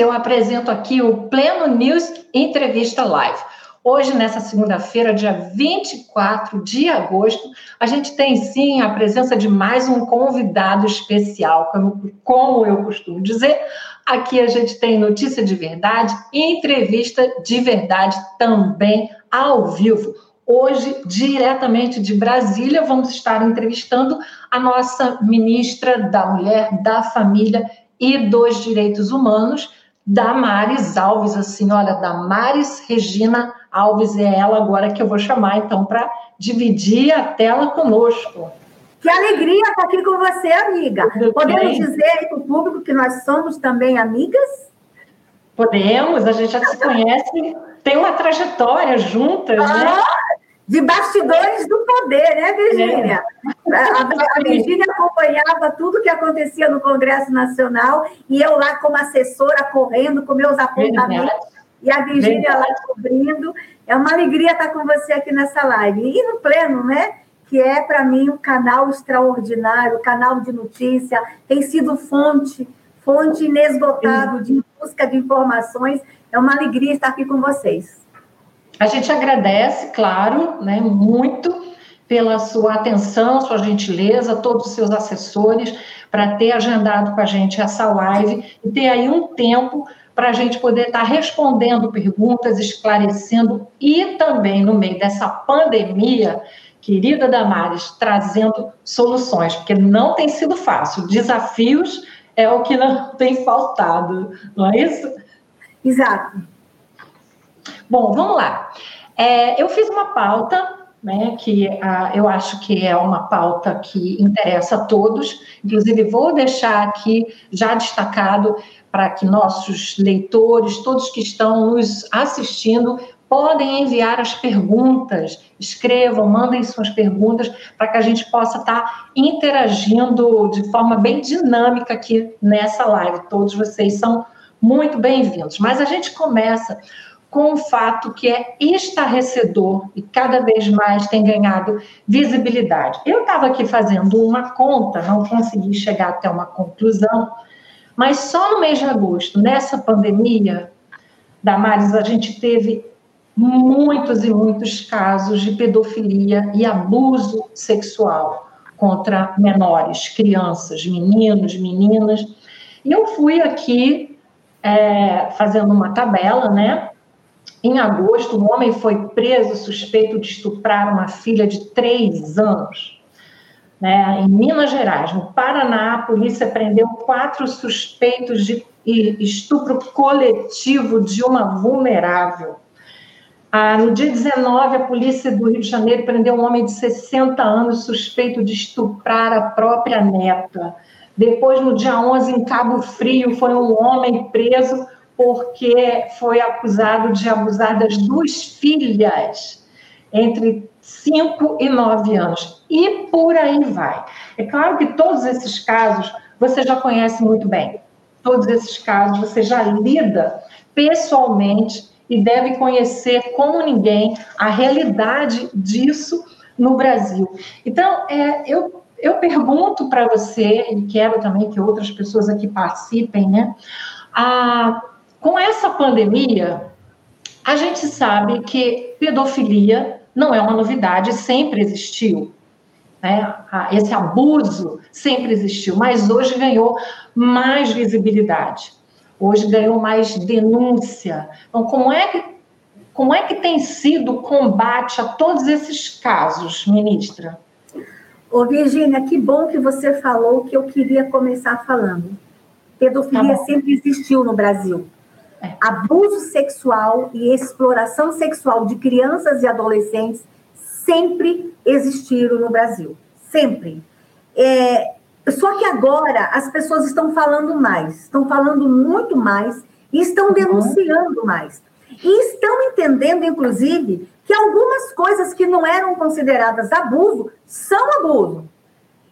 eu apresento aqui o Pleno News Entrevista Live. Hoje, nessa segunda-feira, dia 24 de agosto, a gente tem sim a presença de mais um convidado especial. Como, eu costumo dizer, aqui a gente tem notícia de verdade entrevista de verdade também ao vivo. Hoje, diretamente de Brasília, vamos estar entrevistando a nossa ministra da Mulher, da Família e dos Direitos Humanos, Damares Alves, a senhora Damares Regina Alves, é ela agora que eu vou chamar, então, para dividir a tela conosco. Que alegria estar aqui com você, amiga. Tudo Podemos bem? dizer para o público que nós somos também amigas? Podemos, a gente já se conhece, tem uma trajetória juntas, né? ah, né? De bastidores do poder, né, Virgínia? É. A, a Virgínia acompanhava tudo que acontecia no Congresso Nacional e eu lá como assessora, correndo com meus apontamentos. Verdade e a Virgínia lá cobrindo. É uma alegria estar com você aqui nessa live. E no pleno, né? Que é, para mim, um canal extraordinário, canal de notícia, tem sido fonte, fonte inesgotável de busca de informações. É uma alegria estar aqui com vocês. A gente agradece, claro, né, muito pela sua atenção, sua gentileza, todos os seus assessores, para ter agendado com a gente essa live e ter aí um tempo para a gente poder estar tá respondendo perguntas, esclarecendo e também, no meio dessa pandemia, querida Damares, trazendo soluções, porque não tem sido fácil. Desafios é o que não tem faltado, não é isso? Exato. Bom, vamos lá. É, eu fiz uma pauta, né, que ah, eu acho que é uma pauta que interessa a todos, inclusive vou deixar aqui já destacado para que nossos leitores, todos que estão nos assistindo, podem enviar as perguntas, escrevam, mandem suas perguntas para que a gente possa estar interagindo de forma bem dinâmica aqui nessa live. Todos vocês são muito bem-vindos. Mas a gente começa com um fato que é estarrecedor e cada vez mais tem ganhado visibilidade. Eu estava aqui fazendo uma conta, não consegui chegar até uma conclusão, mas só no mês de agosto, nessa pandemia, Damares, a gente teve muitos e muitos casos de pedofilia e abuso sexual contra menores, crianças, meninos, meninas. E eu fui aqui é, fazendo uma tabela, né? Em agosto, um homem foi preso suspeito de estuprar uma filha de três anos. Né? Em Minas Gerais, no Paraná, a polícia prendeu quatro suspeitos de estupro coletivo de uma vulnerável. Ah, no dia 19, a polícia do Rio de Janeiro prendeu um homem de 60 anos suspeito de estuprar a própria neta. Depois, no dia 11, em Cabo Frio, foi um homem preso porque foi acusado de abusar das duas filhas entre 5 e 9 anos. E por aí vai. É claro que todos esses casos você já conhece muito bem. Todos esses casos você já lida pessoalmente e deve conhecer como ninguém a realidade disso no Brasil. Então, é, eu, eu pergunto para você, e quero também que outras pessoas aqui participem, né? A, com essa pandemia, a gente sabe que pedofilia não é uma novidade, sempre existiu. Né? Esse abuso sempre existiu, mas hoje ganhou mais visibilidade, hoje ganhou mais denúncia. Então, como é que, como é que tem sido o combate a todos esses casos, ministra? Ô, Virgínia, que bom que você falou que eu queria começar falando. Pedofilia tá sempre existiu no Brasil. É. Abuso sexual e exploração sexual de crianças e adolescentes sempre existiram no Brasil. Sempre. É, só que agora as pessoas estão falando mais, estão falando muito mais e estão uhum. denunciando mais. E estão entendendo, inclusive, que algumas coisas que não eram consideradas abuso são abuso.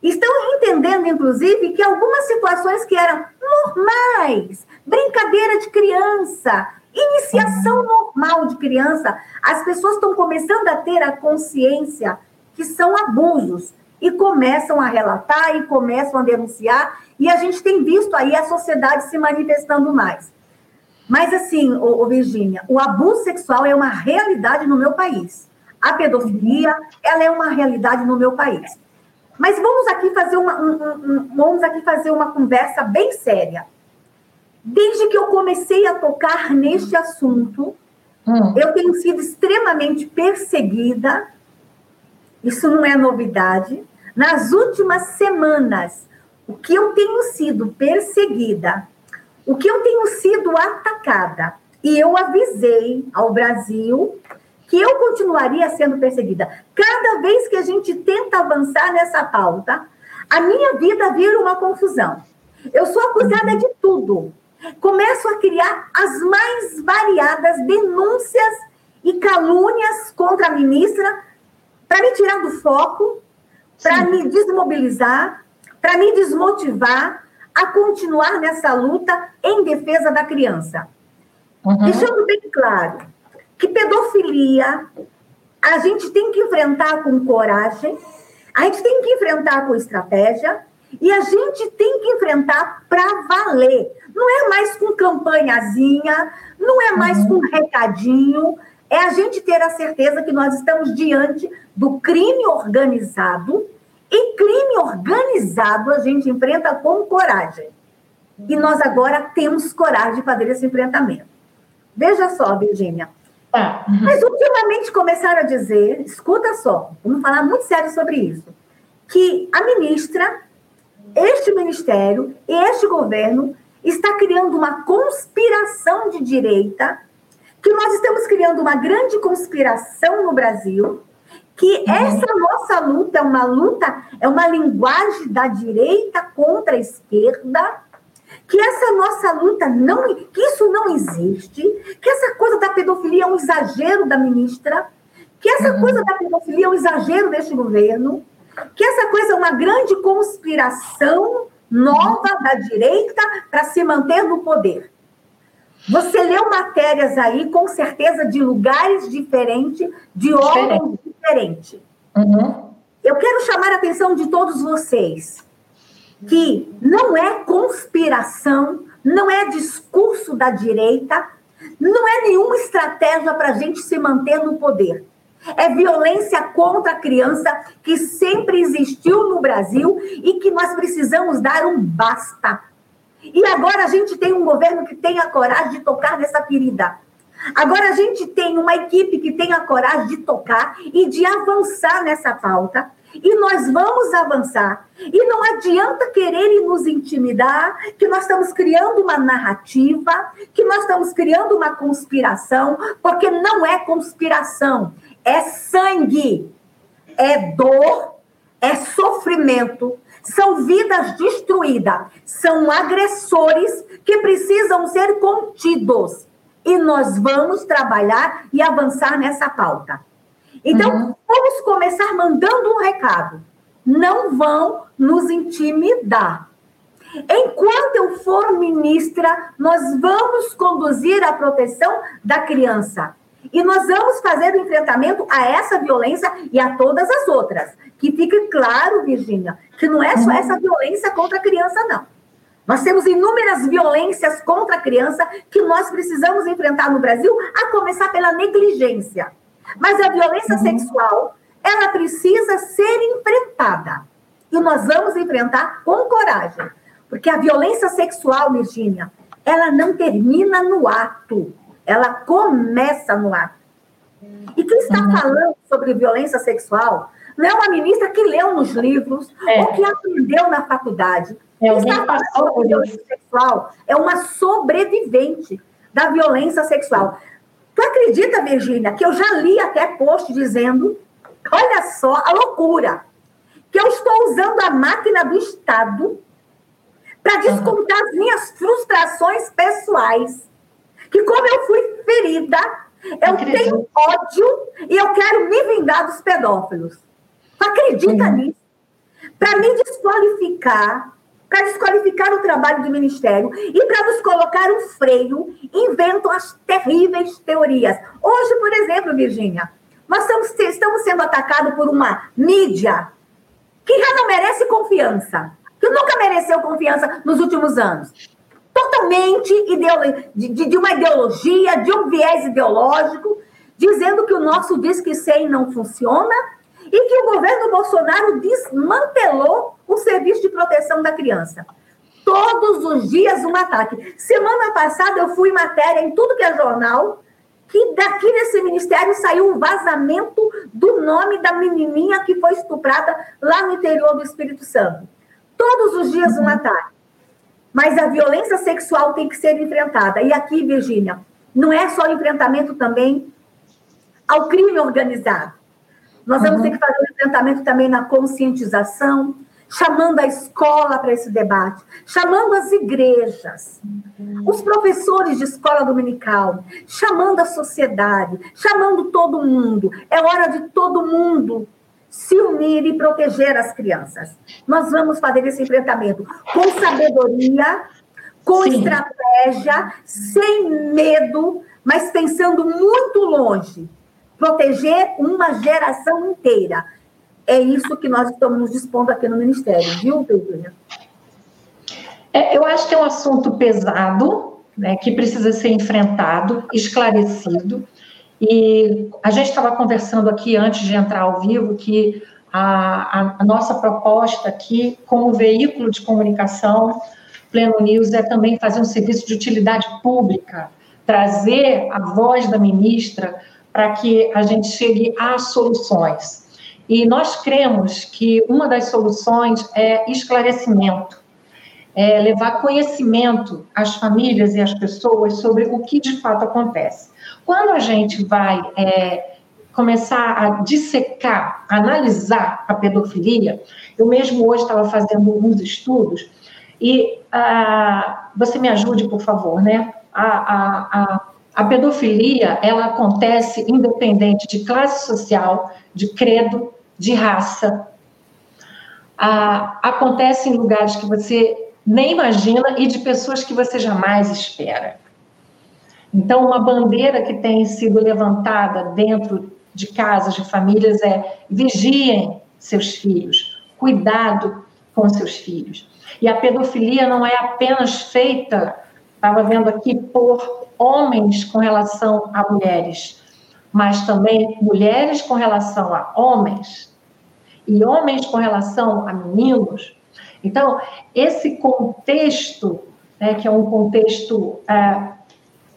Estão entendendo, inclusive, que algumas situações que eram normais, brincadeira de criança, iniciação normal de criança, as pessoas estão começando a ter a consciência que são abusos e começam a relatar e começam a denunciar, e a gente tem visto aí a sociedade se manifestando mais. Mas assim, ô, ô Virgínia, o abuso sexual é uma realidade no meu país. A pedofilia, ela é uma realidade no meu país. Mas vamos aqui fazer uma, um, um, vamos aqui fazer uma conversa bem séria. Desde que eu comecei a tocar neste assunto, hum. eu tenho sido extremamente perseguida. Isso não é novidade. Nas últimas semanas, o que eu tenho sido perseguida, o que eu tenho sido atacada, e eu avisei ao Brasil que eu continuaria sendo perseguida. Cada vez que a gente tenta avançar nessa pauta, a minha vida vira uma confusão. Eu sou acusada de tudo. Começo a criar as mais variadas denúncias e calúnias contra a ministra para me tirar do foco, para me desmobilizar, para me desmotivar a continuar nessa luta em defesa da criança. Uhum. Deixando bem claro, que pedofilia a gente tem que enfrentar com coragem, a gente tem que enfrentar com estratégia e a gente tem que enfrentar para valer. Não é mais com campanhazinha, não é mais com recadinho, é a gente ter a certeza que nós estamos diante do crime organizado e crime organizado a gente enfrenta com coragem. E nós agora temos coragem de fazer esse enfrentamento. Veja só, Virgínia, Tá. Uhum. Mas ultimamente começaram a dizer, escuta só, vamos falar muito sério sobre isso, que a ministra, este ministério e este governo está criando uma conspiração de direita, que nós estamos criando uma grande conspiração no Brasil, que uhum. essa nossa luta é uma luta, é uma linguagem da direita contra a esquerda, que essa nossa luta não, que isso não existe, que essa coisa da pedofilia é um exagero da ministra, que essa uhum. coisa da pedofilia é um exagero deste governo, que essa coisa é uma grande conspiração nova da direita para se manter no poder. Você leu matérias aí, com certeza, de lugares diferentes, de órgãos diferentes. Uhum. Eu quero chamar a atenção de todos vocês que não é conspiração, não é discurso da direita, não é nenhuma estratégia para a gente se manter no poder. É violência contra a criança que sempre existiu no Brasil e que nós precisamos dar um basta. E agora a gente tem um governo que tem a coragem de tocar nessa ferida. Agora a gente tem uma equipe que tem a coragem de tocar e de avançar nessa pauta e nós vamos avançar. E não adianta quererem nos intimidar, que nós estamos criando uma narrativa, que nós estamos criando uma conspiração, porque não é conspiração, é sangue, é dor, é sofrimento, são vidas destruídas, são agressores que precisam ser contidos. E nós vamos trabalhar e avançar nessa pauta. Então, uhum. vamos começar mandando um recado. Não vão nos intimidar. Enquanto eu for ministra, nós vamos conduzir a proteção da criança. E nós vamos fazer o enfrentamento a essa violência e a todas as outras. Que fique claro, Virgínia, que não é só uhum. essa violência contra a criança, não. Nós temos inúmeras violências contra a criança que nós precisamos enfrentar no Brasil, a começar pela negligência. Mas a violência uhum. sexual, ela precisa ser enfrentada. E nós vamos enfrentar com coragem. Porque a violência sexual, Virginia, ela não termina no ato, ela começa no ato. E quem está uhum. falando sobre violência sexual não é uma ministra que leu nos livros é. ou que aprendeu na faculdade. É, quem está falando sobre violência sexual é uma sobrevivente da violência sexual. Tu acredita, Virgínia, que eu já li até post dizendo, olha só a loucura, que eu estou usando a máquina do Estado para descontar as minhas frustrações pessoais. Que como eu fui ferida, eu tenho ódio e eu quero me vingar dos pedófilos. Tu acredita uhum. nisso? Para me desqualificar, para desqualificar o trabalho do Ministério e para nos colocar um freio, inventam as terríveis teorias. Hoje, por exemplo, Virgínia, nós estamos, estamos sendo atacados por uma mídia que já não merece confiança, que nunca mereceu confiança nos últimos anos. totalmente de, de, de uma ideologia, de um viés ideológico, dizendo que o nosso Disque 100 não funciona e que o governo Bolsonaro desmantelou o serviço de proteção da criança. Todos os dias um ataque. Semana passada eu fui matéria em tudo que é jornal, que daqui nesse ministério saiu um vazamento do nome da menininha que foi estuprada lá no interior do Espírito Santo. Todos os dias um ataque. Mas a violência sexual tem que ser enfrentada. E aqui, Virgínia, não é só enfrentamento também ao crime organizado. Nós vamos uhum. ter que fazer um enfrentamento também na conscientização, chamando a escola para esse debate, chamando as igrejas, os professores de escola dominical, chamando a sociedade, chamando todo mundo. É hora de todo mundo se unir e proteger as crianças. Nós vamos fazer esse enfrentamento com sabedoria, com Sim. estratégia, sem medo, mas pensando muito longe. Proteger uma geração inteira é isso que nós estamos dispondo aqui no Ministério, viu, Virginia? É, eu acho que é um assunto pesado, né, que precisa ser enfrentado, esclarecido. E a gente estava conversando aqui antes de entrar ao vivo que a, a, nossa proposta aqui, como veículo de comunicação, Pleno News, é também fazer um serviço de utilidade pública, trazer a voz da ministra para que a gente chegue a soluções. E nós cremos que uma das soluções é esclarecimento, é levar conhecimento às famílias e às pessoas sobre o que de fato acontece. Quando a gente vai é, começar a dissecar, analisar a pedofilia, eu mesmo hoje estava fazendo alguns estudos e ah, você me ajude, por favor, né? A, a, a, a pedofilia ela acontece independente de classe social, de credo, de raça. Ah, acontece em lugares que você nem imagina e de pessoas que você jamais espera. Então, uma bandeira que tem sido levantada dentro de casas, de famílias, é vigiem seus filhos, cuidado com seus filhos. E a pedofilia não é apenas feita, estava vendo aqui, por homens com relação a mulheres, mas também mulheres com relação a homens e homens com relação a meninos. Então, esse contexto, né, que é um contexto é,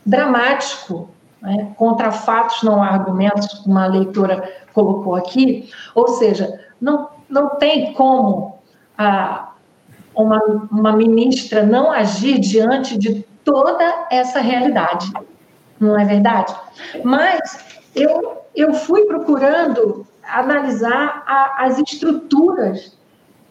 dramático, né, contra fatos, não há argumentos, como leitora colocou aqui, ou seja, não, não tem como a, uma, uma ministra não agir diante de toda essa realidade, não é verdade? Mas eu, eu fui procurando analisar a, as estruturas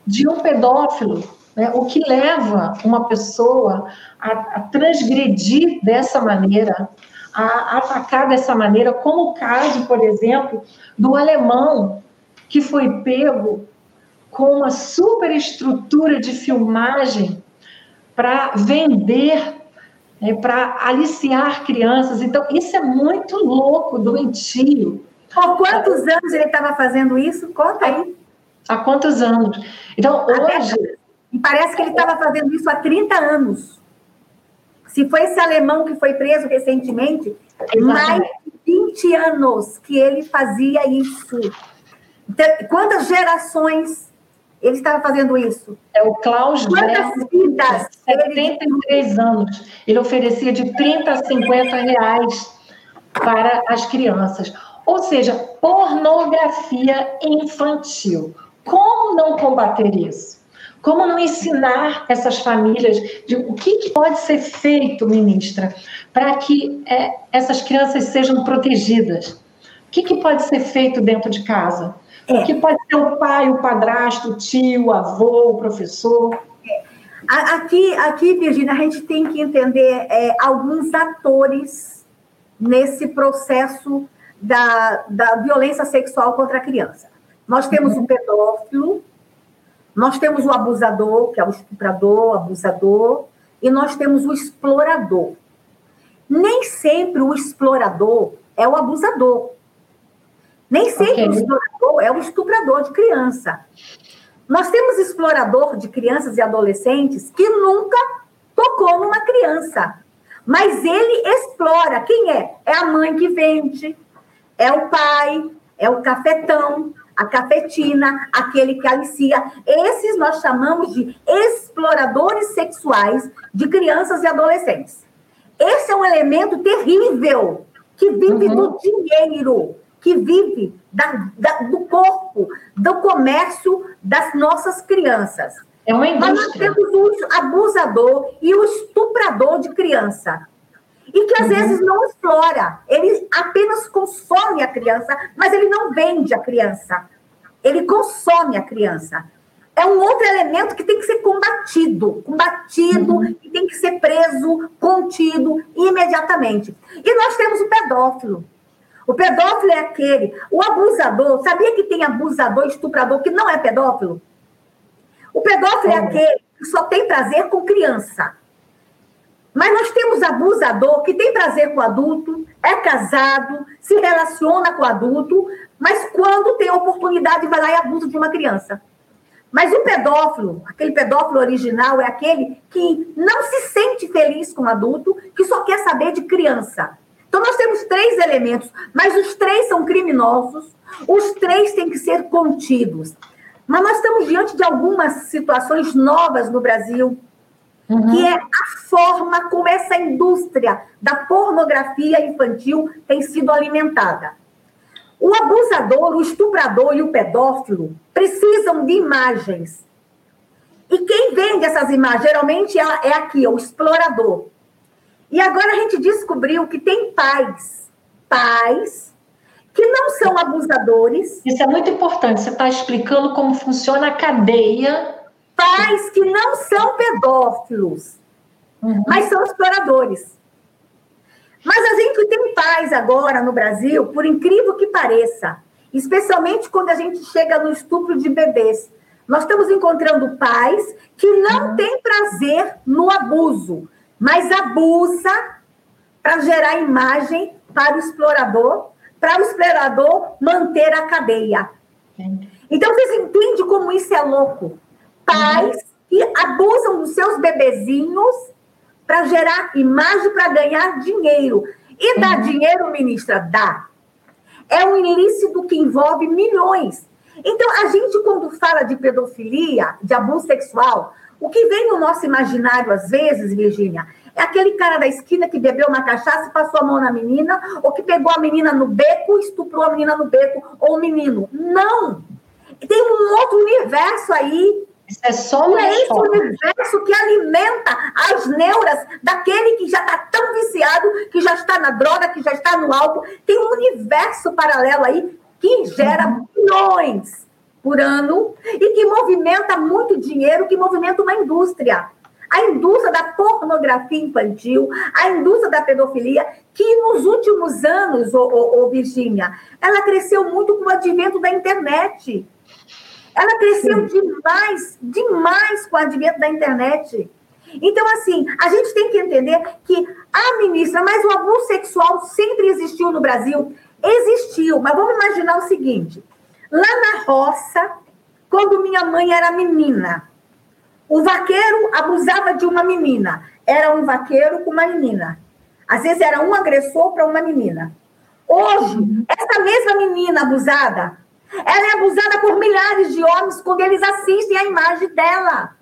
de um pedófilo, né? o que leva uma pessoa a, a transgredir dessa maneira, a atacar dessa maneira, como o caso, por exemplo, do alemão que foi pego com uma superestrutura de filmagem para vender, né, para aliciar crianças. Então, isso é muito louco, doentio. Por quantos anos ele estava fazendo isso? Conta aí. Há quantos anos? Então, hoje. E parece que ele estava fazendo isso há 30 anos. Se foi esse alemão que foi preso recentemente, Exatamente. mais de 20 anos que ele fazia isso. Então, quantas gerações ele estava fazendo isso? É o Klaus Quantas vidas? 73 ele... anos. Ele oferecia de 30 a 50 reais para as crianças. Ou seja, pornografia infantil. Como não combater isso? Como não ensinar essas famílias de o que, que pode ser feito, ministra, para que é, essas crianças sejam protegidas? O que, que pode ser feito dentro de casa? É. O que pode ser o pai, o padrasto, o tio, o avô, o professor? É. Aqui, aqui, Virginia, a gente tem que entender é, alguns atores nesse processo da, da violência sexual contra a criança. Nós temos o pedófilo, nós temos o abusador, que é o estuprador, o abusador, e nós temos o explorador. Nem sempre o explorador é o abusador. Nem sempre okay. O explorador é o estuprador de criança. Nós temos explorador de crianças e adolescentes que nunca tocou numa criança. Mas ele explora. Quem é? É a mãe que vende, é o pai, é o cafetão, a cafetina, aquele que alicia. Esses nós chamamos de exploradores sexuais de crianças e adolescentes. Esse é um elemento terrível que vive uhum. do dinheiro, que vive da, da, do corpo, do comércio das nossas crianças. É uma indústria. Mas nós temos o abusador e o estuprador de criança. E que às uhum. vezes não explora, ele apenas consome a criança, mas ele não vende a criança. Ele consome a criança. É um outro elemento que tem que ser combatido, combatido uhum. e tem que ser preso, contido imediatamente. E nós temos o pedófilo. O pedófilo é aquele, o abusador. Sabia que tem abusador, estuprador que não é pedófilo? O pedófilo é aquele que só tem prazer com criança. Mas nós temos abusador que tem prazer com adulto, é casado, se relaciona com adulto, mas quando tem oportunidade vai lá e abusa de uma criança. Mas o pedófilo, aquele pedófilo original, é aquele que não se sente feliz com adulto, que só quer saber de criança. Então nós temos três elementos, mas os três são criminosos, os três têm que ser contidos. Mas nós estamos diante de algumas situações novas no Brasil, uhum. que é a forma como essa indústria da pornografia infantil tem sido alimentada. O abusador, o estuprador e o pedófilo precisam de imagens. E quem vende essas imagens, geralmente é aqui, é o explorador. E agora a gente descobriu que tem pais, pais que não são abusadores. Isso é muito importante. Você está explicando como funciona a cadeia. Pais que não são pedófilos, uhum. mas são exploradores. Mas a gente tem pais agora no Brasil, por incrível que pareça, especialmente quando a gente chega no estupro de bebês. Nós estamos encontrando pais que não uhum. têm prazer no abuso, mas abusa para gerar imagem para o explorador para o explorador manter a cadeia. Então, vocês entendem como isso é louco? Pais que abusam dos seus bebezinhos para gerar imagem, para ganhar dinheiro. E dá dinheiro, ministra? Dá. É um ilícito que envolve milhões. Então, a gente, quando fala de pedofilia, de abuso sexual, o que vem no nosso imaginário, às vezes, Virgínia, é aquele cara da esquina que bebeu uma cachaça e passou a mão na menina, ou que pegou a menina no beco e estuprou a menina no beco, ou o menino. Não! Tem um outro universo aí. Isso é só uma é esse universo que alimenta as neuras daquele que já está tão viciado, que já está na droga, que já está no álcool. Tem um universo paralelo aí que gera uhum. bilhões por ano e que movimenta muito dinheiro, que movimenta uma indústria a indústria da pornografia infantil, a indústria da pedofilia, que nos últimos anos, ô, ô, ô Virginia, ela cresceu muito com o advento da internet. Ela cresceu Sim. demais, demais com o advento da internet. Então, assim, a gente tem que entender que a ministra, mas o abuso sexual sempre existiu no Brasil. Existiu, mas vamos imaginar o seguinte: lá na roça, quando minha mãe era menina, o vaqueiro abusava de uma menina. Era um vaqueiro com uma menina. Às vezes era um agressor para uma menina. Hoje, essa mesma menina abusada, ela é abusada por milhares de homens quando eles assistem a imagem dela.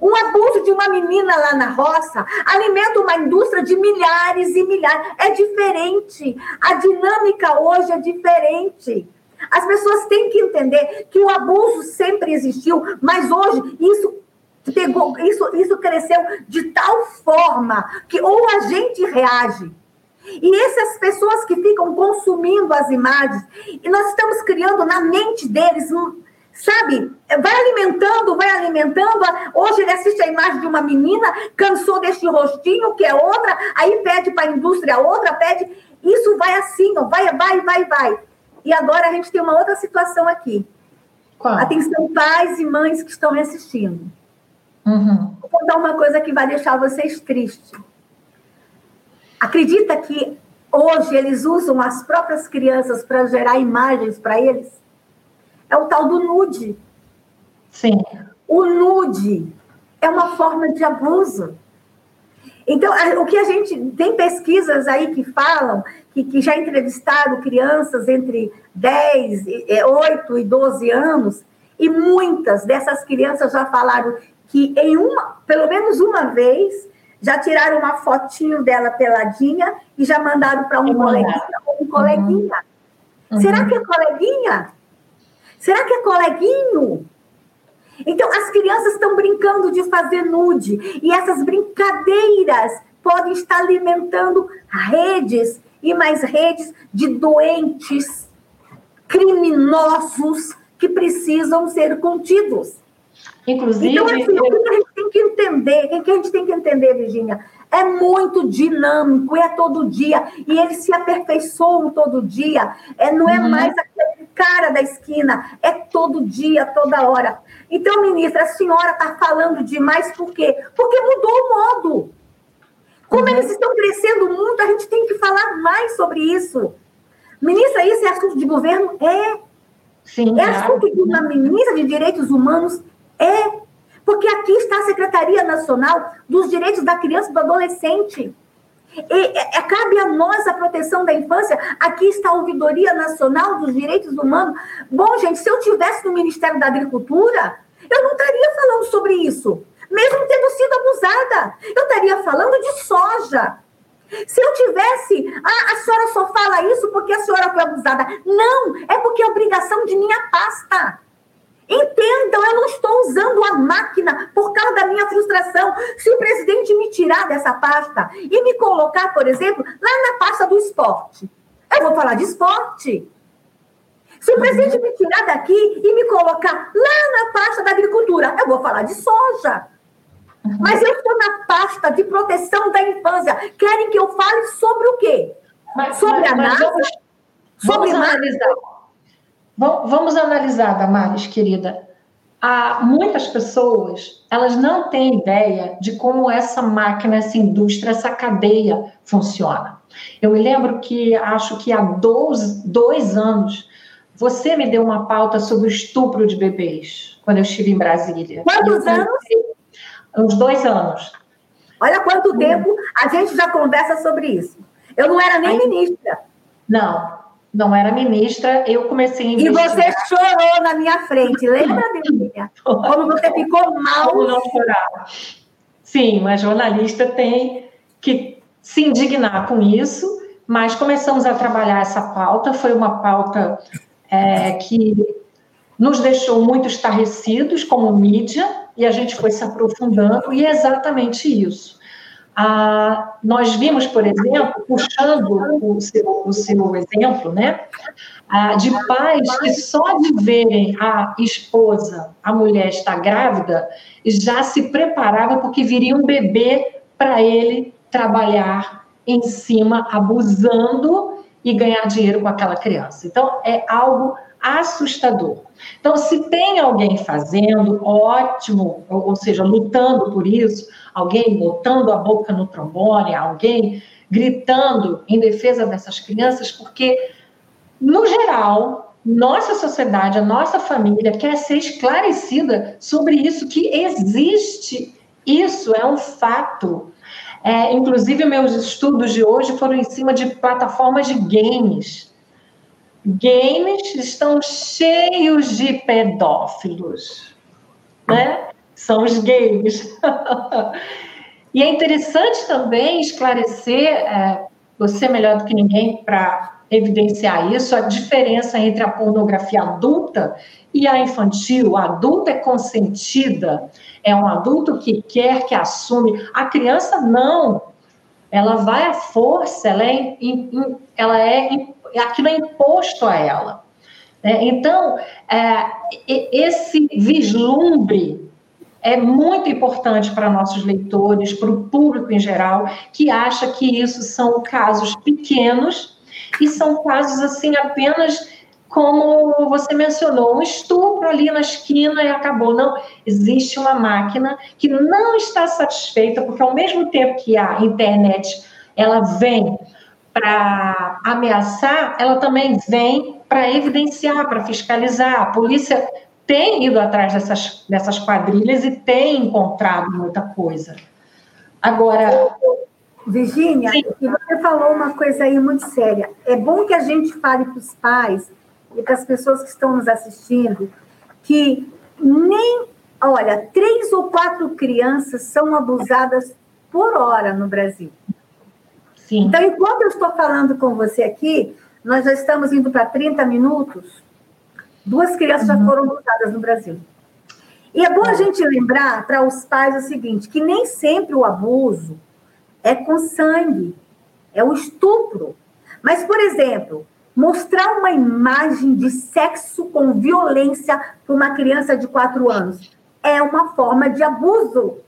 Um abuso de uma menina lá na roça alimenta uma indústria de milhares e milhares. É diferente. A dinâmica hoje é diferente. As pessoas têm que entender que o abuso sempre existiu, mas hoje isso pegou, isso, isso cresceu de tal forma que ou a gente reage. E essas pessoas que ficam consumindo as imagens, e nós estamos criando na mente deles um, sabe? Vai alimentando, vai alimentando. Hoje ele assiste a imagem de uma menina, cansou deste rostinho, que é outra, aí pede para a indústria outra, pede. Isso vai assim, vai, vai, vai, vai. E agora a gente tem uma outra situação aqui. Qual? Atenção, pais e mães que estão me assistindo. Uhum. Vou contar uma coisa que vai deixar vocês tristes. Acredita que hoje eles usam as próprias crianças para gerar imagens para eles? É o tal do nude. Sim. O nude é uma forma de abuso. Então, o que a gente tem pesquisas aí que falam que, que já entrevistaram crianças entre 10, 8 e 12 anos, e muitas dessas crianças já falaram que em uma, pelo menos uma vez, já tiraram uma fotinho dela peladinha e já mandaram para um coleguinha ou um coleguinha. Uhum. Será que é coleguinha? Será que é coleguinho? Então, as crianças estão brincando de fazer nude, e essas brincadeiras podem estar alimentando redes e mais redes de doentes, criminosos, que precisam ser contidos. Inclusive. Então, assim, o que a gente tem que entender, o que a gente tem que entender, Virginia? É muito dinâmico, é todo dia, e eles se aperfeiçoam todo dia. É, não é uhum. mais aquele cara da esquina, é todo dia, toda hora. Então, ministra, a senhora está falando demais por quê? Porque mudou o modo. Como uhum. eles estão crescendo muito, a gente tem que falar mais sobre isso. Ministra, isso é assunto de governo? É. Sim, é assunto de uma ministra de Direitos Humanos? É. Porque aqui está a Secretaria Nacional dos Direitos da Criança e do Adolescente. E, é, cabe a nós a proteção da infância. Aqui está a Ouvidoria Nacional dos Direitos Humanos. Bom, gente, se eu tivesse no Ministério da Agricultura, eu não estaria falando sobre isso, mesmo tendo sido abusada. Eu estaria falando de soja. Se eu tivesse, ah, a senhora só fala isso porque a senhora foi abusada. Não, é porque é obrigação de minha pasta. Entendam, eu não estou usando a máquina por causa da minha frustração. Se o presidente me tirar dessa pasta e me colocar, por exemplo, lá na pasta do esporte, eu vou falar de esporte. Se o presidente me tirar daqui e me colocar lá na pasta da agricultura, eu vou falar de soja. Mas eu estou na pasta de proteção da infância. Querem que eu fale sobre o quê? Mas, sobre mas, a NASA? Vamos, sobre vamos analisar. Vamos analisar, Damares, querida. Há muitas pessoas, elas não têm ideia de como essa máquina, essa indústria, essa cadeia funciona. Eu me lembro que, acho que há dois, dois anos, você me deu uma pauta sobre o estupro de bebês, quando eu estive em Brasília. Quantos anos? Uns dois anos. Olha quanto tempo a gente já conversa sobre isso. Eu não era nem Aí, ministra. Não, não era ministra, eu comecei a investigar. E você chorou na minha frente, lembra, Delinha? Como você ficou mal. Como não chorar. Sim, uma jornalista tem que se indignar com isso, mas começamos a trabalhar essa pauta, foi uma pauta é, que nos deixou muito estarrecidos como mídia, e a gente foi se aprofundando, e é exatamente isso. Ah, nós vimos, por exemplo, puxando o seu, o seu exemplo, né, ah, de pais que só de verem a esposa, a mulher estar grávida, já se preparava porque viria um bebê para ele trabalhar em cima, abusando e ganhar dinheiro com aquela criança. Então, é algo assustador. Então, se tem alguém fazendo, ótimo, ou, seja, lutando por isso, alguém botando a boca no trombone, alguém gritando em defesa dessas crianças, porque, no geral, nossa sociedade, a nossa família quer ser esclarecida sobre isso, que existe. Isso é um fato. É, inclusive, meus estudos de hoje foram em cima de plataformas de games games estão cheios de pedófilos, né? São os games. e é interessante também esclarecer, é, você melhor do que ninguém para evidenciar isso, a diferença entre a pornografia adulta e a infantil. A adulta é consentida, é um adulto que quer, que assume. A criança não. Ela vai à força, ela é, ela é aquilo é imposto a ela. É, então, é, esse vislumbre é muito importante para nossos leitores, para o público em geral, que acha que isso são casos pequenos e são casos assim apenas como você mencionou, um estupro ali na esquina e acabou. Não, existe uma máquina que não está satisfeita, porque ao mesmo tempo que a internet ela vem para ameaçar, ela também vem para evidenciar, para fiscalizar. A polícia tem ido atrás dessas, dessas quadrilhas e tem encontrado muita coisa. Agora. Virgínia, e você falou uma coisa aí muito séria. É bom que a gente fale para os pais e para as pessoas que estão nos assistindo que nem, olha, três ou quatro crianças são abusadas por hora no Brasil. Sim. Então, enquanto eu estou falando com você aqui, nós já estamos indo para 30 minutos. Duas crianças uhum. já foram abusadas no Brasil. E é bom a gente lembrar para os pais o seguinte: que nem sempre o abuso é com sangue, é o estupro. Mas, por exemplo, mostrar uma imagem de sexo com violência para uma criança de 4 anos é uma forma de abuso.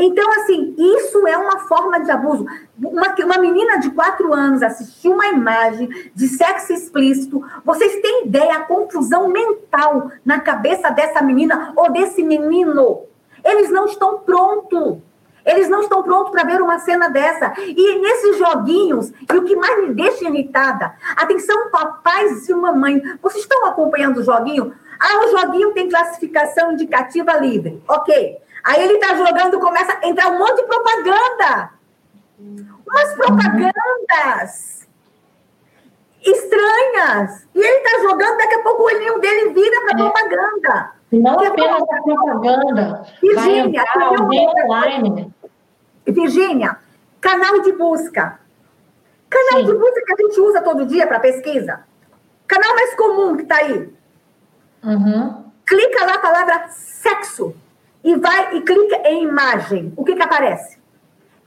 Então, assim, isso é uma forma de abuso. Uma, uma menina de 4 anos assistir uma imagem de sexo explícito, vocês têm ideia a confusão mental na cabeça dessa menina ou desse menino? Eles não estão prontos. Eles não estão prontos para ver uma cena dessa. E nesses joguinhos, e o que mais me deixa irritada, atenção, papais e mamãe, vocês estão acompanhando o joguinho? Ah, o joguinho tem classificação indicativa livre. Ok. Aí ele está jogando, começa a entrar um monte de propaganda. Umas propagandas estranhas. E ele está jogando, daqui a pouco o olhinho dele vira para é. propaganda. Não apenas a propaganda. Virgínia, online. Virgínia, canal de busca. Canal Sim. de busca que a gente usa todo dia para pesquisa. Canal mais comum que está aí. Uhum. Clica lá a palavra sexo e vai e clica em imagem. O que, que aparece?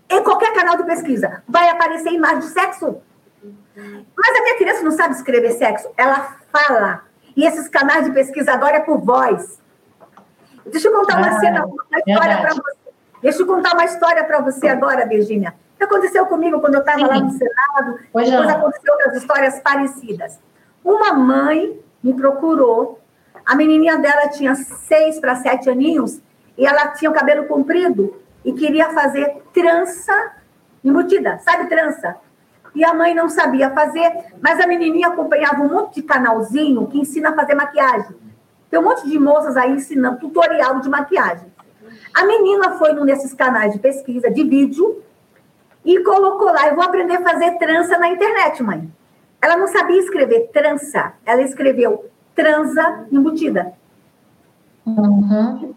Em qualquer canal de pesquisa, vai aparecer imagem de sexo. Mas a minha criança não sabe escrever sexo, ela fala. E esses canais de pesquisa agora é por voz. Deixa eu contar uma ah, cena, uma história para você. Deixa eu contar uma história para você agora, Virginia. Aconteceu comigo quando eu estava lá no Senado? Pois depois não. aconteceu outras histórias parecidas. Uma mãe me procurou. A menininha dela tinha seis para sete aninhos e ela tinha o cabelo comprido e queria fazer trança embutida, sabe trança? E a mãe não sabia fazer, mas a menininha acompanhava um monte de canalzinho que ensina a fazer maquiagem. Tem um monte de moças aí ensinando tutorial de maquiagem. A menina foi num desses canais de pesquisa de vídeo e colocou lá, eu vou aprender a fazer trança na internet, mãe. Ela não sabia escrever trança, ela escreveu transa embutida. Uhum.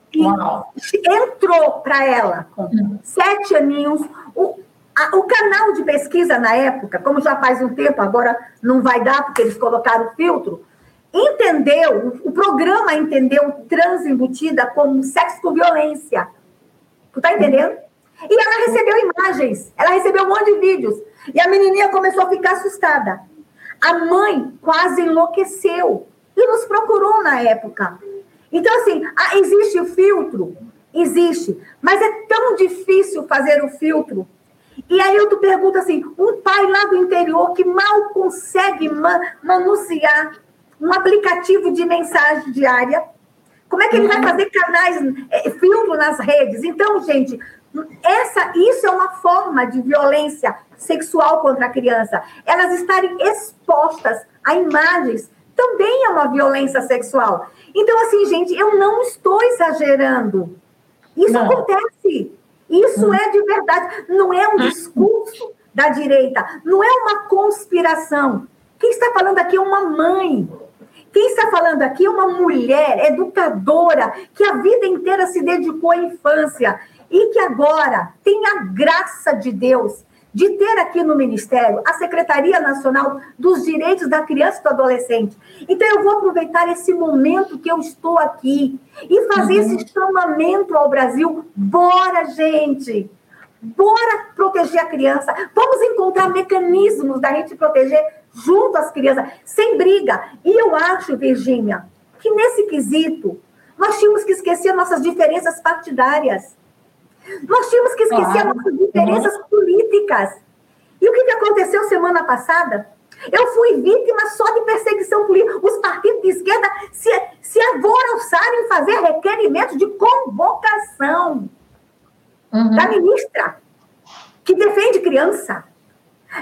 entrou para ela com uhum. sete aninhos. O, a, o canal de pesquisa na época, como já faz um tempo, agora não vai dar porque eles colocaram o filtro, entendeu, o, o programa entendeu trans embutida como sexo com violência. Tu tá entendendo? E ela recebeu imagens, ela recebeu um monte de vídeos. E a menininha começou a ficar assustada. A mãe quase enlouqueceu e nos procurou na época. Então, assim, ah, existe o filtro? Existe. Mas é tão difícil fazer o filtro. E aí eu te pergunto assim, um pai lá do interior que mal consegue man manusear um aplicativo de mensagem diária, como é que ele vai uhum. fazer canais, é, filtro nas redes? Então, gente, essa, isso é uma forma de violência sexual contra a criança. Elas estarem expostas a imagens também é uma violência sexual. Então, assim, gente, eu não estou exagerando. Isso não. acontece. Isso hum. é de verdade. Não é um discurso da direita. Não é uma conspiração. Quem está falando aqui é uma mãe. Quem está falando aqui é uma mulher educadora que a vida inteira se dedicou à infância e que agora tem a graça de Deus de ter aqui no Ministério a Secretaria Nacional dos Direitos da Criança e do Adolescente. Então, eu vou aproveitar esse momento que eu estou aqui e fazer uhum. esse chamamento ao Brasil. Bora, gente! Bora proteger a criança. Vamos encontrar mecanismos da gente proteger junto às crianças, sem briga. E eu acho, Virgínia, que nesse quesito, nós tínhamos que esquecer nossas diferenças partidárias. Nós tínhamos que esquecer claro. nossas diferenças uhum. políticas. E o que, que aconteceu semana passada? Eu fui vítima só de perseguição política. Os partidos de esquerda se, se alvoroçaram em fazer requerimento de convocação uhum. da ministra, que defende criança.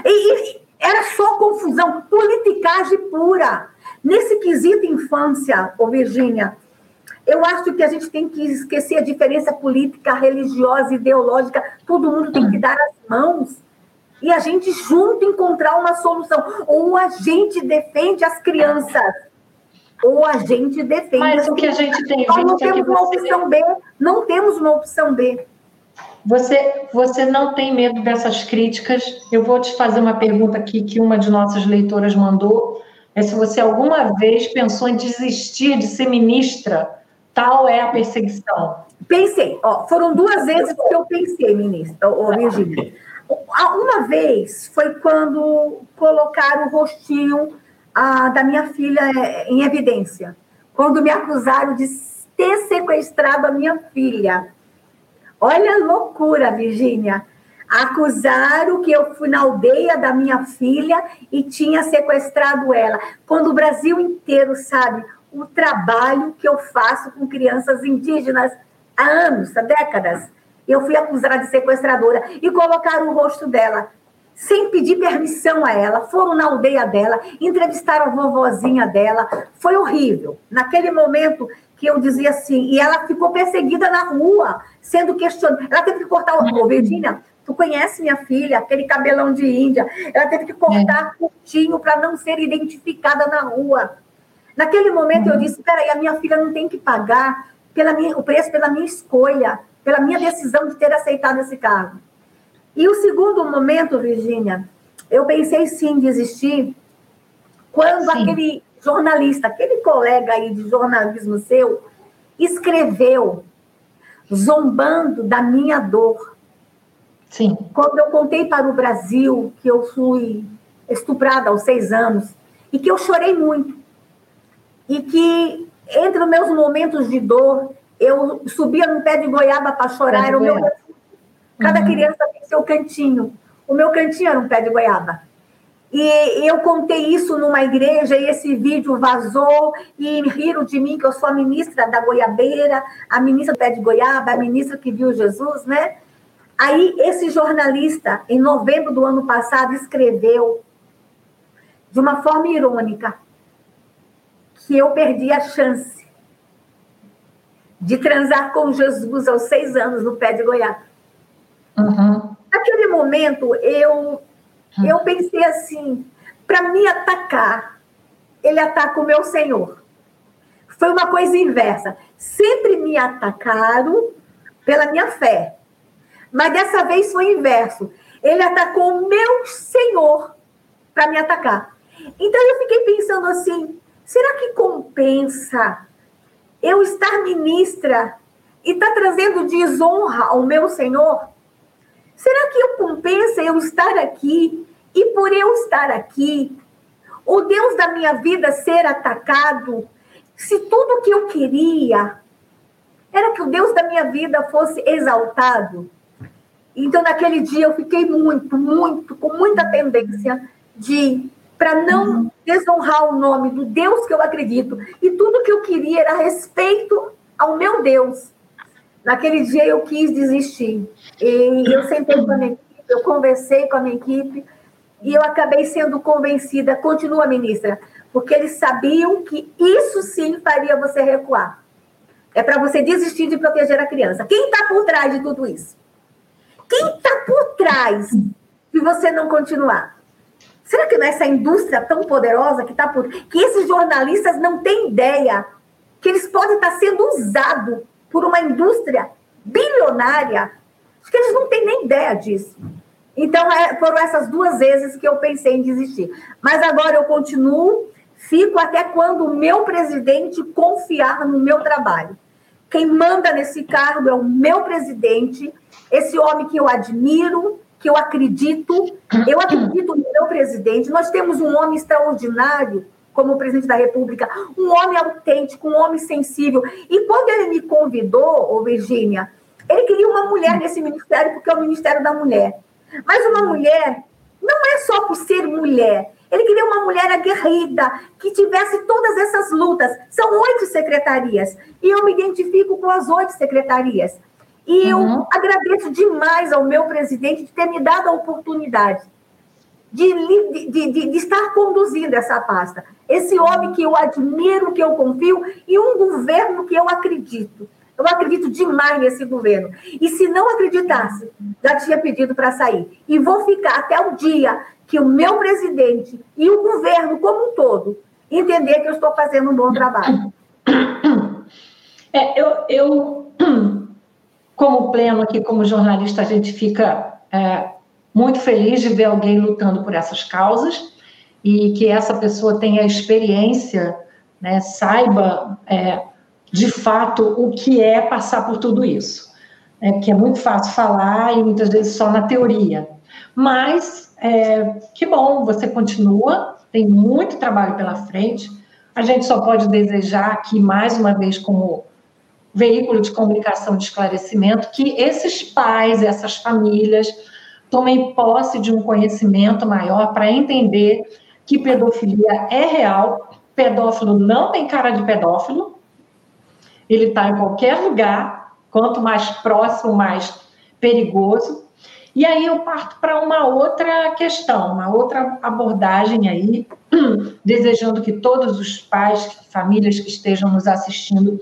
E, e era só confusão, politicagem pura. Nesse quesito infância, ô Virgínia, Eu acho que a gente tem que esquecer a diferença política, religiosa, ideológica. Todo mundo tem que dar as mãos e a gente junto encontrar uma solução. Ou a gente defende as crianças, ou a gente defende. Mas o que a gente tem Nós não temos uma você... opção B, não temos uma opção B. Você, você não tem medo dessas críticas? Eu vou te fazer uma pergunta aqui que uma de nossas leitoras mandou. É se você alguma vez pensou em desistir de ser ministra, tal é a perseguição. Pensei, ó, foram duas vezes que eu pensei, ministra, ô, Virginia. Uma vez foi quando colocaram o rostinho ah, da minha filha é, em evidência, quando me acusaram de ter sequestrado a minha filha. Olha a loucura, Virgínia. Acusaram que eu fui na aldeia da minha filha e tinha sequestrado ela. Quando o Brasil inteiro sabe o trabalho que eu faço com crianças indígenas há anos, há décadas. Eu fui acusada de sequestradora e colocaram o rosto dela sem pedir permissão a ela, foram na aldeia dela, entrevistaram a vovozinha dela, foi horrível. Naquele momento que eu dizia assim, e ela ficou perseguida na rua, sendo questionada. Ela teve que cortar o. Ô, Virginia, tu conhece minha filha, aquele cabelão de Índia. Ela teve que cortar é. curtinho para não ser identificada na rua. Naquele momento uhum. eu disse: peraí, a minha filha não tem que pagar pela minha, o preço pela minha escolha, pela minha decisão de ter aceitado esse cargo. E o segundo momento, Virgínia, eu pensei sim desistir quando sim. aquele jornalista, aquele colega aí de jornalismo seu, escreveu zombando da minha dor. Sim. Quando eu contei para o Brasil que eu fui estuprada aos seis anos e que eu chorei muito. E que entre os meus momentos de dor, eu subia no pé de goiaba para chorar, era o meu Cada uhum. criança tem seu cantinho. O meu cantinho era um pé de goiaba. E eu contei isso numa igreja e esse vídeo vazou e riram de mim que eu sou a ministra da goiabeira, a ministra do pé de goiaba, a ministra que viu Jesus, né? Aí esse jornalista, em novembro do ano passado, escreveu de uma forma irônica que eu perdi a chance de transar com Jesus aos seis anos no pé de goiaba. Uhum. Naquele momento, eu Hum. Eu pensei assim, para me atacar, ele ataca o meu Senhor. Foi uma coisa inversa. Sempre me atacaram pela minha fé. Mas dessa vez foi inverso. Ele atacou o meu Senhor para me atacar. Então eu fiquei pensando assim: será que compensa eu estar ministra e estar tá trazendo desonra ao meu Senhor? Será que eu compensa eu estar aqui e por eu estar aqui, o Deus da minha vida ser atacado, se tudo que eu queria era que o Deus da minha vida fosse exaltado? Então, naquele dia, eu fiquei muito, muito, com muita tendência de, para não desonrar o nome do Deus que eu acredito, e tudo que eu queria era respeito ao meu Deus. Naquele dia eu quis desistir. E eu sentei com a minha equipe, eu conversei com a minha equipe, e eu acabei sendo convencida, continua, ministra, porque eles sabiam que isso sim faria você recuar. É para você desistir de proteger a criança. Quem está por trás de tudo isso? Quem está por trás de você não continuar? Será que nessa indústria tão poderosa que está por. que esses jornalistas não têm ideia que eles podem estar sendo usados por uma indústria bilionária? Acho que eles não têm nem ideia disso. Então, é, foram essas duas vezes que eu pensei em desistir. Mas agora eu continuo, fico até quando o meu presidente confiar no meu trabalho. Quem manda nesse cargo é o meu presidente, esse homem que eu admiro, que eu acredito, eu acredito no meu presidente. Nós temos um homem extraordinário como presidente da República, um homem autêntico, um homem sensível. E quando ele me convidou, Virgínia, ele queria uma mulher nesse ministério, porque é o Ministério da Mulher. Mas uma mulher não é só por ser mulher. Ele queria uma mulher aguerrida, que tivesse todas essas lutas. São oito secretarias. E eu me identifico com as oito secretarias. E uhum. eu agradeço demais ao meu presidente de ter me dado a oportunidade de, de, de, de, estar conduzindo essa pasta. Esse homem que eu admiro, que eu confio, e um governo que eu acredito. Eu acredito demais nesse governo. E se não acreditasse, já tinha pedido para sair. E vou ficar até o dia que o meu presidente e o governo como um todo entender que eu estou fazendo um bom trabalho. É, eu, eu, como pleno aqui, como jornalista, a gente fica é, muito feliz de ver alguém lutando por essas causas e que essa pessoa tenha experiência, né, saiba é, de fato o que é passar por tudo isso. É, porque é muito fácil falar e muitas vezes só na teoria. Mas é, que bom, você continua, tem muito trabalho pela frente. A gente só pode desejar aqui, mais uma vez, como veículo de comunicação de esclarecimento, que esses pais, essas famílias, tomem posse de um conhecimento maior para entender que pedofilia é real, pedófilo não tem cara de pedófilo, ele está em qualquer lugar, quanto mais próximo, mais perigoso. E aí eu parto para uma outra questão, uma outra abordagem aí, desejando que todos os pais, famílias que estejam nos assistindo,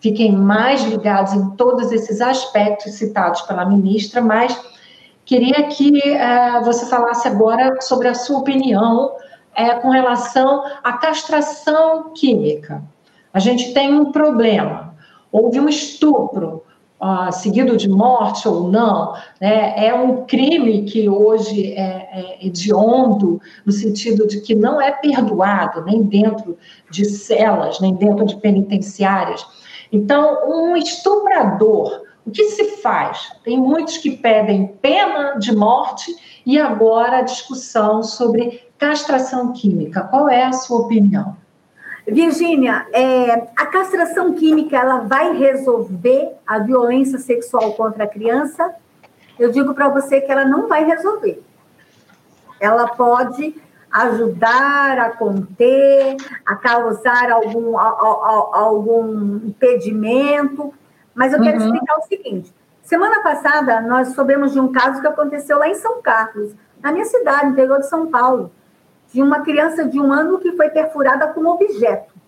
fiquem mais ligados em todos esses aspectos citados pela ministra, mas queria que uh, você falasse agora sobre a sua opinião uh, com relação à castração química. A gente tem um problema. Houve um estupro, uh, seguido de morte ou não, né? é um crime que hoje é, é hediondo, no sentido de que não é perdoado, nem dentro de celas, nem dentro de penitenciárias. Então, um estuprador, o que se faz? Tem muitos que pedem pena de morte e agora a discussão sobre castração química. Qual é a sua opinião? Virgínia, é, a castração química ela vai resolver a violência sexual contra a criança? Eu digo para você que ela não vai resolver. Ela pode ajudar a conter, a causar algum, a, a, a, algum impedimento. Mas eu quero uhum. explicar o seguinte: semana passada nós soubemos de um caso que aconteceu lá em São Carlos, na minha cidade, no interior de São Paulo, de uma criança de um ano que foi perfurada com um objeto.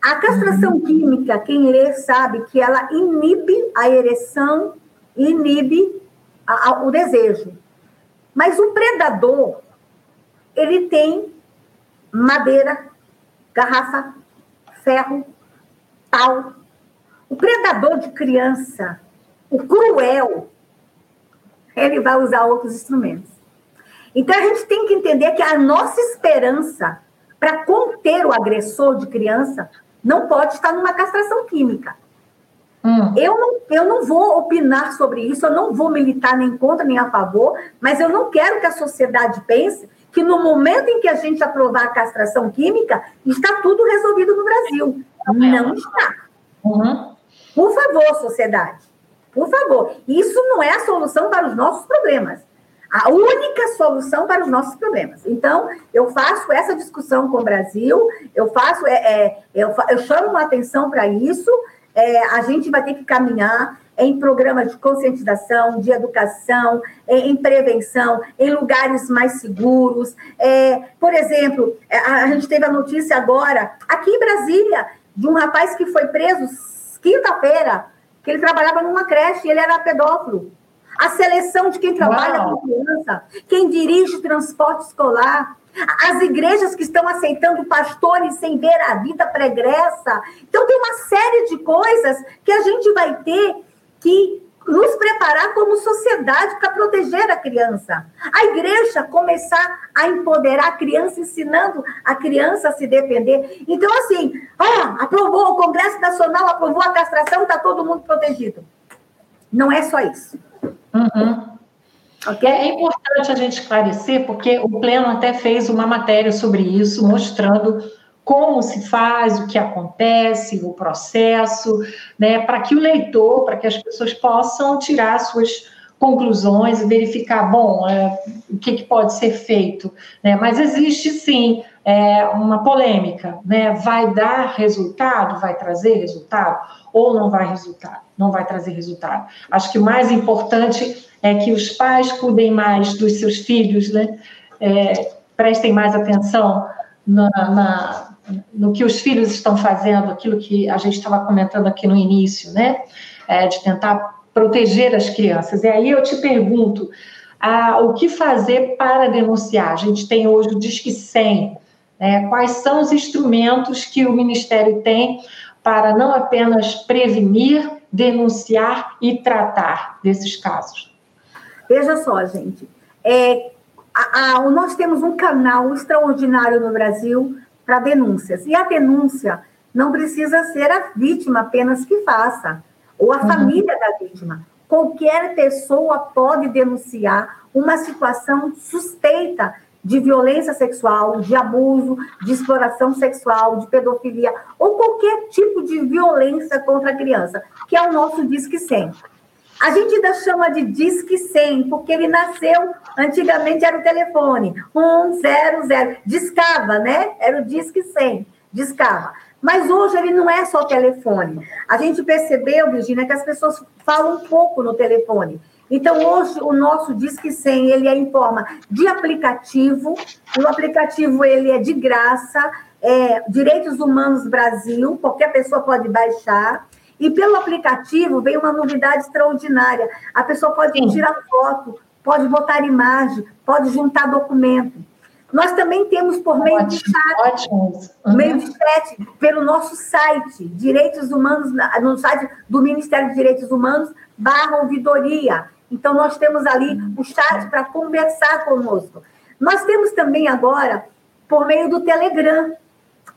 A castração uhum. química, quem lê sabe que ela inibe a ereção, inibe a, a, o desejo. Mas o predador, ele tem madeira, garrafa, ferro, pau. O predador de criança, o cruel, ele vai usar outros instrumentos. Então a gente tem que entender que a nossa esperança para conter o agressor de criança não pode estar numa castração química. Hum. Eu, não, eu não vou opinar sobre isso, eu não vou militar nem contra nem a favor, mas eu não quero que a sociedade pense que no momento em que a gente aprovar a castração química, está tudo resolvido no Brasil. Não está. Uhum. Por favor, sociedade. Por favor. Isso não é a solução para os nossos problemas. A única solução para os nossos problemas. Então, eu faço essa discussão com o Brasil, eu faço, é, é eu, eu chamo a atenção para isso, é, a gente vai ter que caminhar em programas de conscientização, de educação, em, prevenção, em lugares mais seguros. É, por exemplo, é, a, a gente teve a notícia agora, aqui em Brasília, de um rapaz que foi preso quinta-feira, que ele trabalhava numa creche e ele era pedófilo. A seleção de quem trabalha Uau. com criança, quem dirige transporte escolar, as igrejas que estão aceitando pastores sem ver a vida pregressa. Então, tem uma série de coisas que a gente vai ter que nos preparar como sociedade para proteger a criança. A igreja começar a empoderar a criança, ensinando a criança a se defender. Então, assim, ah, aprovou, o Congresso Nacional aprovou a castração, está todo mundo protegido. Não é só isso. Uhum. Okay? É importante a gente esclarecer, porque o Pleno até fez uma matéria sobre isso, mostrando como se faz, o que acontece, o processo, né, para que o leitor, para que as pessoas possam tirar suas conclusões e verificar, bom, é, o que, que, pode ser feito. Né? Mas existe sim é, uma polêmica, né? Vai dar resultado, vai trazer resultado, ou não vai resultado, não vai trazer resultado. Acho que o mais importante é que os pais cuidem mais dos seus filhos, né? É, prestem mais atenção na, na, no que os filhos estão fazendo, aquilo que a gente estava comentando aqui no início, né? É, de tentar proteger as crianças. E aí eu te pergunto, ah, o que fazer para denunciar? A gente tem hoje o Disque 100, né? quais são os instrumentos que o Ministério tem para não apenas prevenir, denunciar e tratar desses casos? Veja só, gente, é, a, a, nós temos um canal extraordinário no Brasil para denúncias, e a denúncia não precisa ser a vítima apenas que faça, ou a uhum. família da vítima. Qualquer pessoa pode denunciar uma situação suspeita de violência sexual, de abuso, de exploração sexual, de pedofilia, ou qualquer tipo de violência contra a criança, que é o nosso Disque 100. A gente ainda chama de Disque 100, porque ele nasceu, antigamente era o telefone, 100, discava, né? Era o Disque 100, discava. Mas hoje ele não é só telefone. A gente percebeu, Virginia, que as pessoas falam pouco no telefone. Então, hoje, o nosso Disque 100, ele é em forma de aplicativo. O aplicativo, ele é de graça. É Direitos Humanos Brasil, qualquer pessoa pode baixar. E pelo aplicativo vem uma novidade extraordinária. A pessoa pode Sim. tirar foto, pode botar imagem, pode juntar documento. Nós também temos por meio ótimo, de chat, ótimo. Uhum. meio de chat, pelo nosso site, Direitos Humanos, no site do Ministério de Direitos Humanos, barra ouvidoria. Então, nós temos ali o chat para conversar conosco. Nós temos também agora, por meio do Telegram,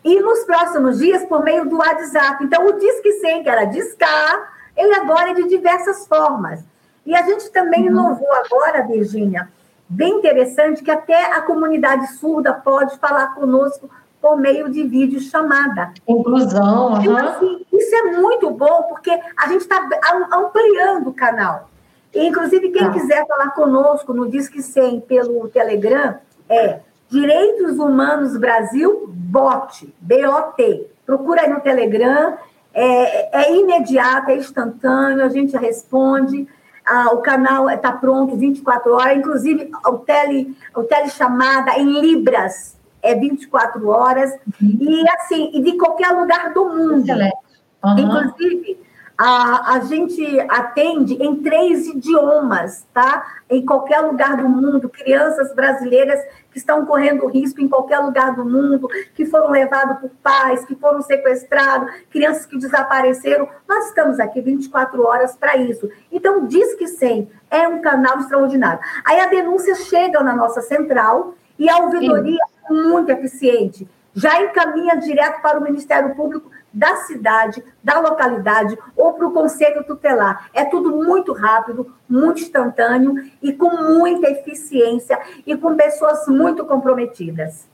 e nos próximos dias, por meio do WhatsApp. Então, o Disque 100, que era discar, ele agora é de diversas formas. E a gente também uhum. inovou agora, Virgínia, bem interessante, que até a comunidade surda pode falar conosco por meio de vídeo chamada. Inclusão. Uhum. Então, assim, isso é muito bom, porque a gente está ampliando o canal. E, inclusive, quem ah. quiser falar conosco no Disque 100 pelo Telegram, é Direitos Humanos Brasil BOT, B-O-T. Procura aí no Telegram, é, é imediato, é instantâneo, a gente responde. Ah, o canal está pronto 24 horas, inclusive o, tele, o telechamada em Libras é 24 horas, uhum. e assim, e de qualquer lugar do mundo. Uhum. Inclusive, a, a gente atende em três idiomas, tá? Em qualquer lugar do mundo, crianças brasileiras que estão correndo risco em qualquer lugar do mundo, que foram levados por pais, que foram sequestrados, crianças que desapareceram. Nós estamos aqui 24 horas para isso. Então, diz que sim, é um canal extraordinário. Aí a denúncia chega na nossa central e a ouvidoria é muito eficiente. Já encaminha direto para o Ministério Público da cidade, da localidade ou para o conselho tutelar. É tudo muito rápido, muito instantâneo e com muita eficiência e com pessoas muito comprometidas.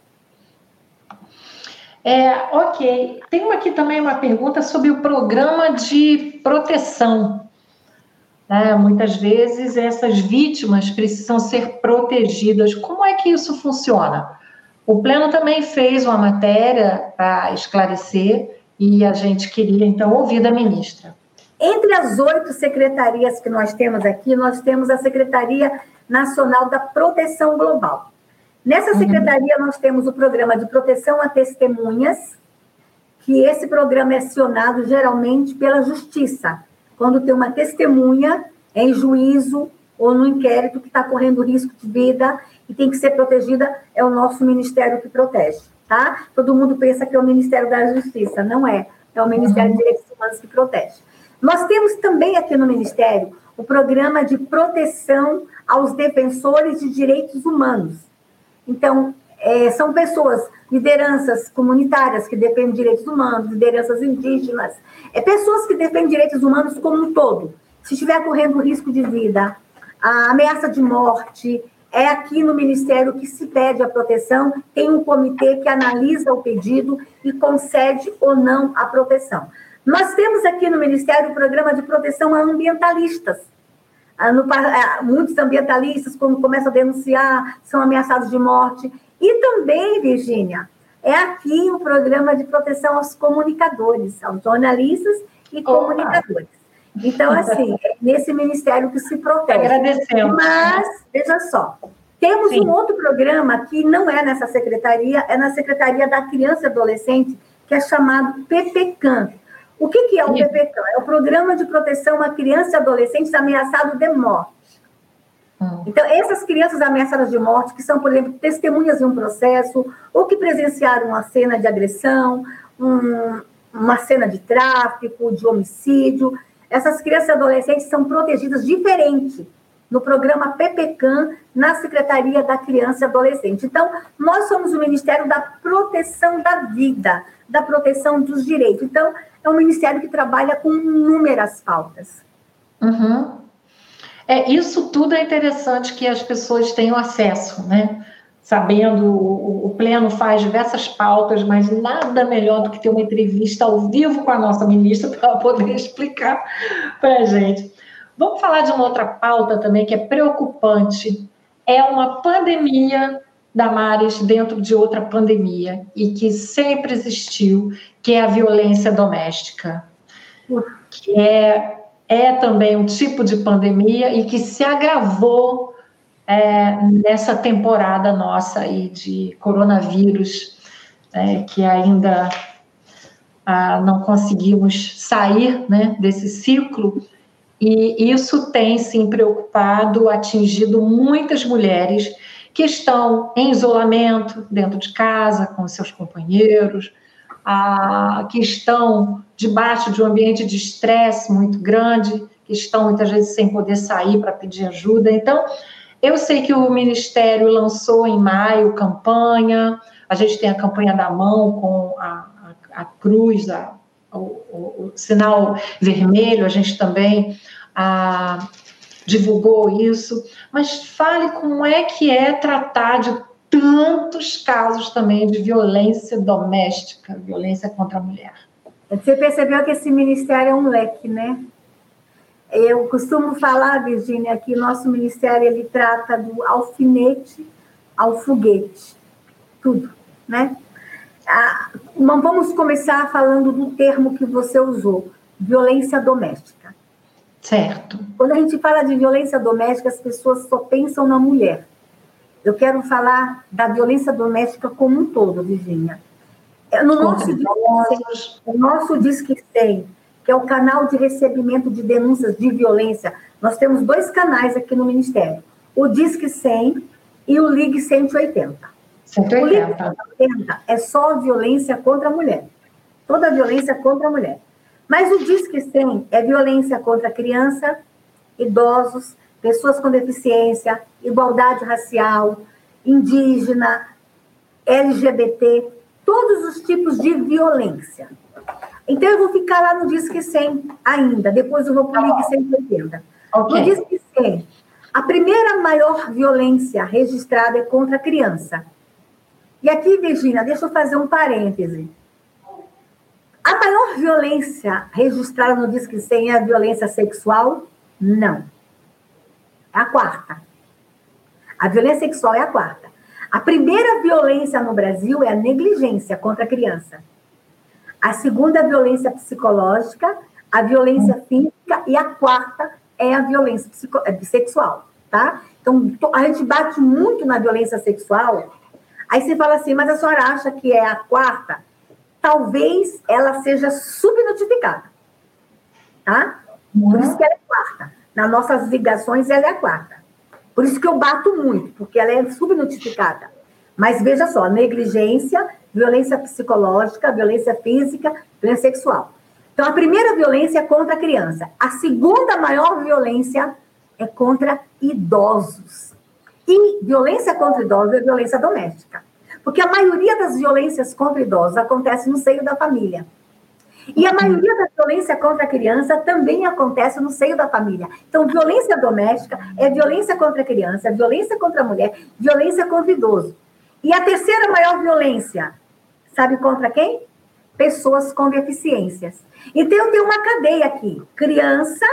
É, ok. Tem aqui também uma pergunta sobre o programa de proteção. É, muitas vezes essas vítimas precisam ser protegidas. Como é que isso funciona? O Pleno também fez uma matéria para esclarecer e a gente queria, então, ouvir da ministra. Entre as oito secretarias que nós temos aqui, nós temos a Secretaria Nacional da Proteção Global. Nessa uhum. secretaria, uhum. nós temos o programa de proteção a testemunhas, que esse programa é acionado geralmente pela justiça, quando tem uma testemunha em juízo ou no inquérito que está correndo risco de vida e tem que ser protegida, é o nosso ministério que protege tá? Todo mundo pensa que é o Ministério da Justiça, não é. É o Ministério uhum. de Direitos Humanos que protege. Nós temos também aqui no Ministério o programa de proteção aos defensores de direitos humanos. Então, é, são pessoas, lideranças comunitárias que defendem direitos humanos, lideranças indígenas, é, pessoas que defendem direitos humanos como um todo. Se estiver correndo risco de vida, a ameaça de morte, é aqui no Ministério que se pede a proteção, tem um comitê que analisa o pedido e concede ou não a proteção. Nós temos aqui no Ministério o programa de proteção a ambientalistas. Ah, ah, muitos ambientalistas, quando começam a denunciar, são ameaçados de morte. E também, Virgínia, é aqui o programa de proteção aos comunicadores, aos jornalistas e Opa. comunicadores. Então, assim, é nesse ministério que se protege. Agradecemos. Mas, veja só, temos Sim. um outro programa que não é nessa secretaria, é na Secretaria da Criança e Adolescente, que é chamado PPCAM. O que, que é o Sim. PPCAM? É o Programa de Proteção a Crianças e Adolescentes Ameaçados de Morte. Hum. Então, essas crianças ameaçadas de morte, que são, por exemplo, testemunhas de um processo, ou que presenciaram uma cena de agressão, um, uma cena de tráfico, de homicídio, essas crianças e adolescentes são protegidas diferente no programa PPCAM, na Secretaria da Criança e Adolescente. Então, nós somos o Ministério da Proteção da Vida, da proteção dos direitos. Então, é um ministério que trabalha com inúmeras pautas. Uhum. É, isso tudo é interessante que as pessoas tenham acesso, né? Sabendo, o, o Pleno faz diversas pautas, mas nada melhor do que ter uma entrevista ao vivo com a nossa ministra para poder explicar para a gente. Vamos falar de uma outra pauta também que é preocupante. É uma pandemia da Mares dentro de outra pandemia e que sempre existiu, que é a violência doméstica, que é, é também um tipo de pandemia e que se agravou é, nessa temporada nossa aí de coronavírus, é, que ainda ah, não conseguimos sair né, desse ciclo e isso tem sim preocupado, atingido muitas mulheres que estão em isolamento dentro de casa com seus companheiros, a, que estão debaixo de um ambiente de estresse muito grande, que estão muitas vezes sem poder sair para pedir ajuda. Então, eu sei que o Ministério lançou em maio campanha, a gente tem a campanha da mão com a, a, a cruz, a, o, o, o, sinal vermelho, a gente também divulgou isso, mas fale como é que é tratar de tantos casos também de violência doméstica, violência contra a mulher. Você percebeu que esse ministério é um leque, né? Eu costumo falar, Virginia, que nosso ministério ele trata do alfinete ao foguete, tudo, né? Ah, vamos começar falando do termo que você usou, violência doméstica. Certo. Quando a gente fala de violência doméstica, as pessoas só pensam na mulher. Eu quero falar da violência doméstica como um todo, Virginia. É, no nosso, disque, o nosso Disque 100, que é o canal de recebimento de denúncias de violência, nós temos dois canais aqui no Ministério. O Disque 100 e o Ligue 180. 180. O Ligue 180 é só violência contra a mulher. Toda violência contra a mulher. Mas o Disque 100 é violência contra criança, idosos, pessoas com deficiência, igualdade racial, indígena, LGBT, todos os tipos de violência. Então, eu vou ficar lá no Disque 100 ainda, depois eu vou para o Ligue 180. Okay. No Disque 100, a primeira maior violência registrada é contra a criança. E aqui, Virginia, deixa eu fazer um parêntese. A maior violência registrada no Disque 100 é a violência sexual? Não. É a quarta. A violência sexual é a quarta. A primeira violência no Brasil é a negligência contra a criança. A segunda é a violência psicológica, a violência física e a quarta é a violência é, sexual, tá? Então, a gente bate muito na violência sexual. Aí você fala assim, mas a senhora acha que é a quarta? Talvez ela seja subnotificada, tá? Por isso que ela é quarta. Nas nossas ligações, ela é a quarta. Por isso que eu bato muito, porque ela é subnotificada. Mas veja só, negligência, violência psicológica, violência física, violência sexual. Então, a primeira violência é contra a criança. A segunda maior violência é contra idosos. E violência contra idosos é violência doméstica. Porque a maioria das violências contra idosos acontece no seio da família. E a maioria da violência contra a criança também acontece no seio da família. Então, violência doméstica é violência contra a criança, violência contra a mulher, violência contra o idoso. E a terceira maior violência, sabe contra quem? Pessoas com deficiências. Então, eu tenho uma cadeia aqui: criança,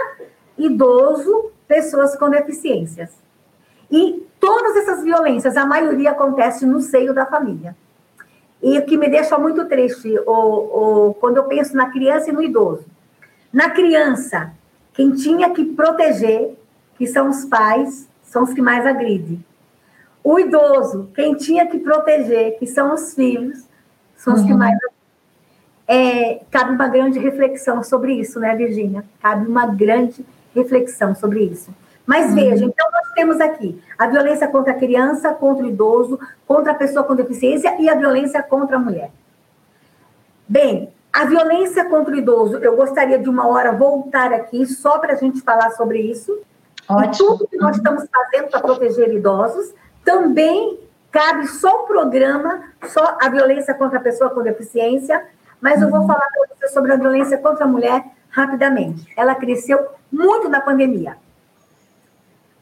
idoso, pessoas com deficiências. E todas essas violências, a maioria acontece no seio da família. E o que me deixa muito triste, o, quando eu penso na criança e no idoso. Na criança, Quem tinha que proteger, que são os pais, são os que mais agridem. O idoso, quem tinha que proteger, que são os filhos, são os uhum. que mais é, cabe uma grande reflexão sobre isso, né, Virginia? Cabe uma grande reflexão sobre isso. Mas uhum. veja, então nós temos aqui a violência contra a criança, contra o idoso, contra a pessoa com deficiência e a violência contra a mulher. Bem, a violência contra o idoso, eu gostaria de uma hora voltar aqui só para a gente falar sobre isso. Ótimo. E tudo que nós estamos fazendo para proteger idosos também cabe só o programa, só a violência contra a pessoa com deficiência, mas eu vou uhum. falar para você sobre a violência contra a mulher rapidamente. Ela cresceu muito na pandemia.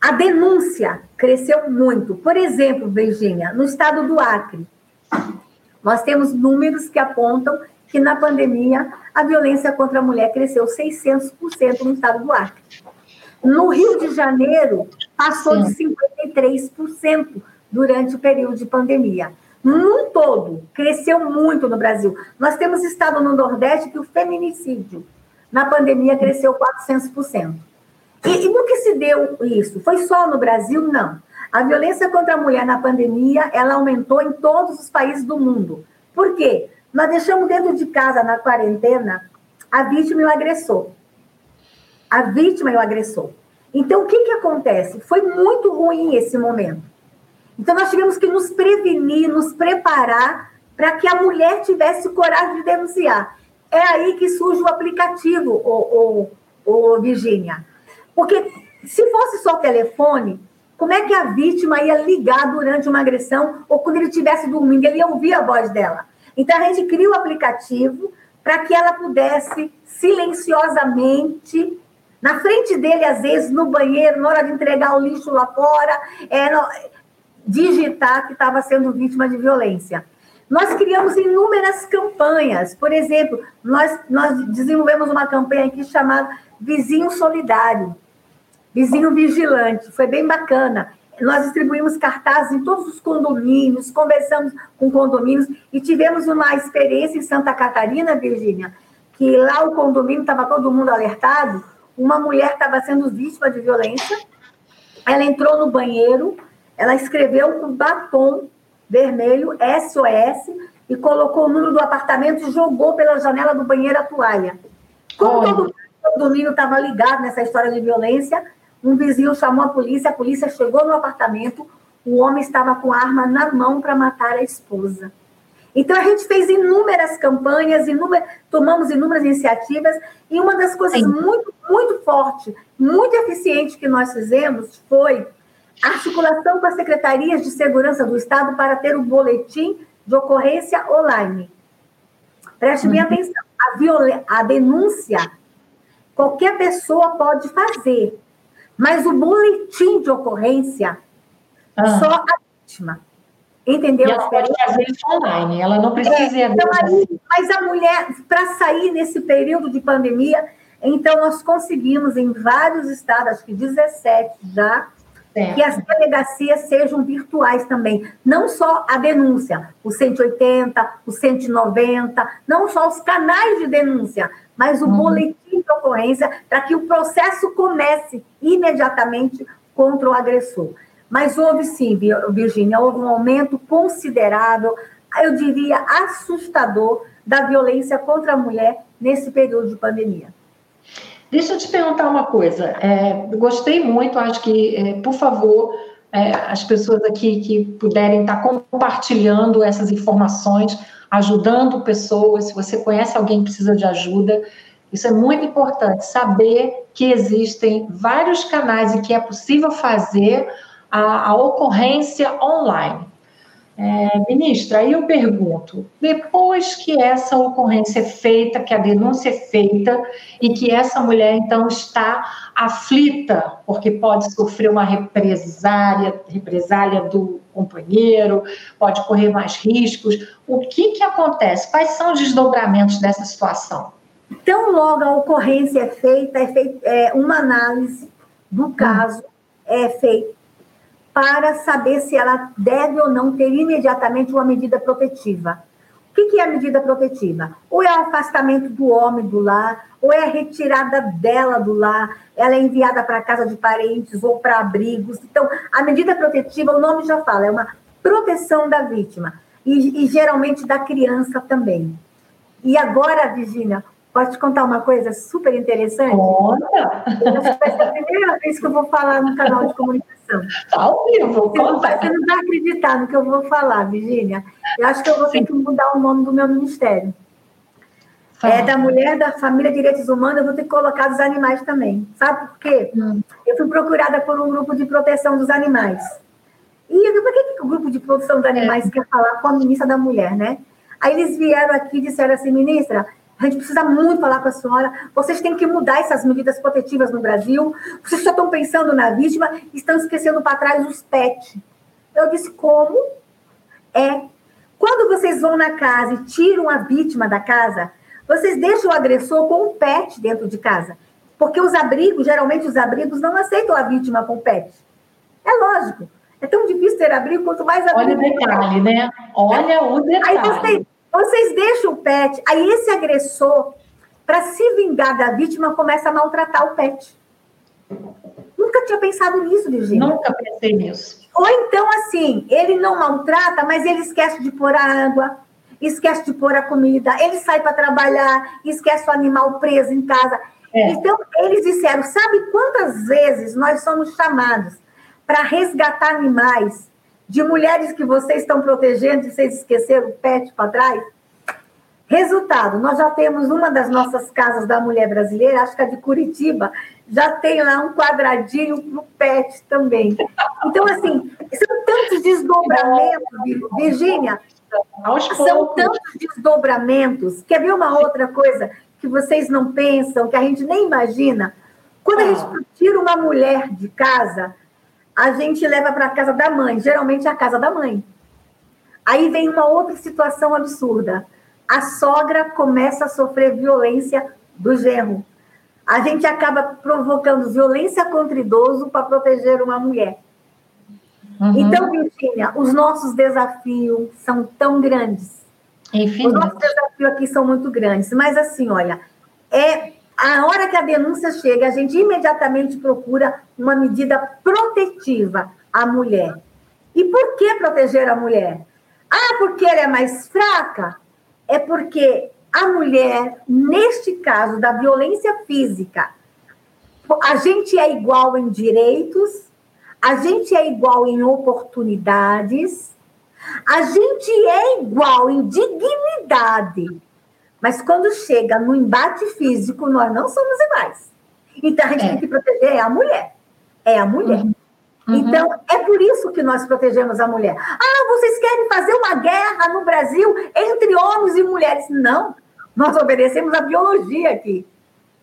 A denúncia cresceu muito. Por exemplo, Virginia, no estado do Acre, nós temos números que apontam que na pandemia a violência contra a mulher cresceu 600% no estado do Acre. No Rio de Janeiro, passou Sim. de 53% durante o período de pandemia num todo, cresceu muito no Brasil. Nós temos estado no Nordeste que o feminicídio na pandemia cresceu 400%. E, e no que se deu isso? Foi só no Brasil? Não. A violência contra a mulher na pandemia, ela aumentou em todos os países do mundo. Por quê? Nós deixamos dentro de casa, na quarentena, a vítima e o agressor. A vítima e o agressor. Então, o que, que acontece? Foi muito ruim esse momento. Então, nós tivemos que nos prevenir, nos preparar para que a mulher tivesse coragem de denunciar. É aí que surge o aplicativo, o, o Virgínia. Porque se fosse só telefone, como é que a vítima ia ligar durante uma agressão ou quando ele estivesse dormindo? Ele ia ouvir a voz dela. Então, a gente cria o aplicativo para que ela pudesse silenciosamente, na frente dele, às vezes, no banheiro, na hora de entregar o lixo lá fora, é, digitar que estava sendo vítima de violência. Nós criamos inúmeras campanhas. Por exemplo, nós, nós desenvolvemos uma campanha aqui chamada Vizinho Solidário, Vizinho Vigilante. Foi bem bacana. Nós distribuímos cartazes em todos os condomínios, conversamos com condomínios e tivemos uma experiência em Santa Catarina, Virgínia, que lá o condomínio estava todo mundo alertado. Uma mulher estava sendo vítima de violência. Ela entrou no banheiro, ela escreveu com batom vermelho SOS e colocou o número do apartamento e jogou pela janela do banheiro a toalha. Como todo mundo no domínio estava ligado nessa história de violência, um vizinho chamou a polícia, a polícia chegou no apartamento, o homem estava com arma na mão para matar a esposa. Então a gente fez inúmeras campanhas, inúmeras, tomamos inúmeras iniciativas, e uma das coisas Sim. muito, muito forte, muito eficiente que nós fizemos foi articulação com as secretarias de segurança do Estado para ter o boletim de ocorrência online. Preste bem uhum. atenção. A, a denúncia, qualquer pessoa pode fazer, mas o boletim de ocorrência, ah. só a vítima. Entendeu? E ela pode fazer isso online, ela não precisa é, então, aí, Mas a mulher, para sair nesse período de pandemia, então nós conseguimos em vários estados, acho que 17 já, Certo. Que as delegacias sejam virtuais também. Não só a denúncia, o 180, o 190, não só os canais de denúncia, mas o uhum. boletim de ocorrência, para que o processo comece imediatamente contra o agressor. Mas houve sim, Virginia, houve um aumento considerável, eu diria assustador, da violência contra a mulher nesse período de pandemia. Deixa eu te perguntar uma coisa. É, gostei muito, acho que, é, por favor, é, as pessoas aqui que puderem estar compartilhando essas informações, ajudando pessoas. Se você conhece alguém que precisa de ajuda, isso é muito importante. Saber que existem vários canais e que é possível fazer a, a ocorrência online. É, ministra, aí eu pergunto: depois que essa ocorrência é feita, que a denúncia é feita, e que essa mulher então está aflita, porque pode sofrer uma represália, represália do companheiro, pode correr mais riscos, o que, que acontece? Quais são os desdobramentos dessa situação? Então, logo a ocorrência é feita, é feita é, uma análise do caso, é feita para saber se ela deve ou não ter imediatamente uma medida protetiva. O que, é a medida protetiva? Ou é o afastamento do homem do lar, ou é a retirada dela do lar, ela é enviada para casa de parentes ou para abrigos. Então, a medida protetiva, o nome já fala, é uma proteção da vítima e, e geralmente da criança também. E agora, Virginia, posso te contar uma coisa super interessante? Conta! Essa é a primeira vez que eu vou falar no canal de comunicação. Tá ao vivo, você não, vai, você não vai acreditar no que eu vou falar, Virginia. Eu acho que eu vou ter que mudar o nome do meu ministério. É da mulher da família Direitos Humanos, eu vou ter que colocar dos animais também. Sabe por quê? Hum. Eu fui procurada por um grupo de proteção dos animais. E eu por que, que o grupo de proteção dos animais é. quer falar com a ministra da Mulher, né? Aí eles vieram aqui e disseram assim, ministra, a gente precisa muito falar com a senhora. Vocês têm que mudar essas medidas protetivas no Brasil. Vocês só estão pensando na vítima e estão esquecendo para trás os pets. Eu disse, como? É. Quando vocês vão na casa e tiram a vítima da casa, vocês deixam o agressor com um pet dentro de casa. Porque os abrigos, geralmente os abrigos não aceitam a vítima com pet. É lógico. É tão difícil ter abrigo, quanto mais abrigo. Olha o detalhe, né? Olha o detalhe. Aí vocês, vocês deixam o pet, aí esse agressor, para se vingar da vítima, começa a maltratar o pet. Nunca tinha pensado nisso, Virginia. Nunca pensei nisso. Ou então, assim, ele não maltrata, mas ele esquece de pôr a água, esquece de pôr a comida, ele sai para trabalhar, esquece o animal preso em casa. É. Então, eles disseram: sabe quantas vezes nós somos chamados para resgatar animais de mulheres que vocês estão protegendo e vocês esqueceram o pet para trás? Resultado, nós já temos uma das nossas casas da mulher brasileira, acho que a de Curitiba, já tem lá um quadradinho no pet também. Então, assim, são tantos desdobramentos, Virgínia, são tantos desdobramentos. Quer ver uma outra coisa que vocês não pensam, que a gente nem imagina? Quando a gente ah. tira uma mulher de casa, a gente leva para a casa da mãe, geralmente é a casa da mãe. Aí vem uma outra situação absurda. A sogra começa a sofrer violência do genro. A gente acaba provocando violência contra idoso para proteger uma mulher. Uhum. Então, Virginia, os nossos desafios são tão grandes. Enfim. Os nossos desafios aqui são muito grandes. Mas, assim, olha, é a hora que a denúncia chega, a gente imediatamente procura uma medida protetiva à mulher. E por que proteger a mulher? Ah, porque ela é mais fraca? É porque a mulher, neste caso da violência física, a gente é igual em direitos, a gente é igual em oportunidades, a gente é igual em dignidade. Mas quando chega no embate físico, nós não somos iguais. Então a gente é. tem que proteger a mulher. É a mulher. Uhum. Uhum. Então, é por isso que nós protegemos a mulher. Ah, vocês querem fazer uma guerra no Brasil entre homens e mulheres? Não. Nós obedecemos a biologia aqui.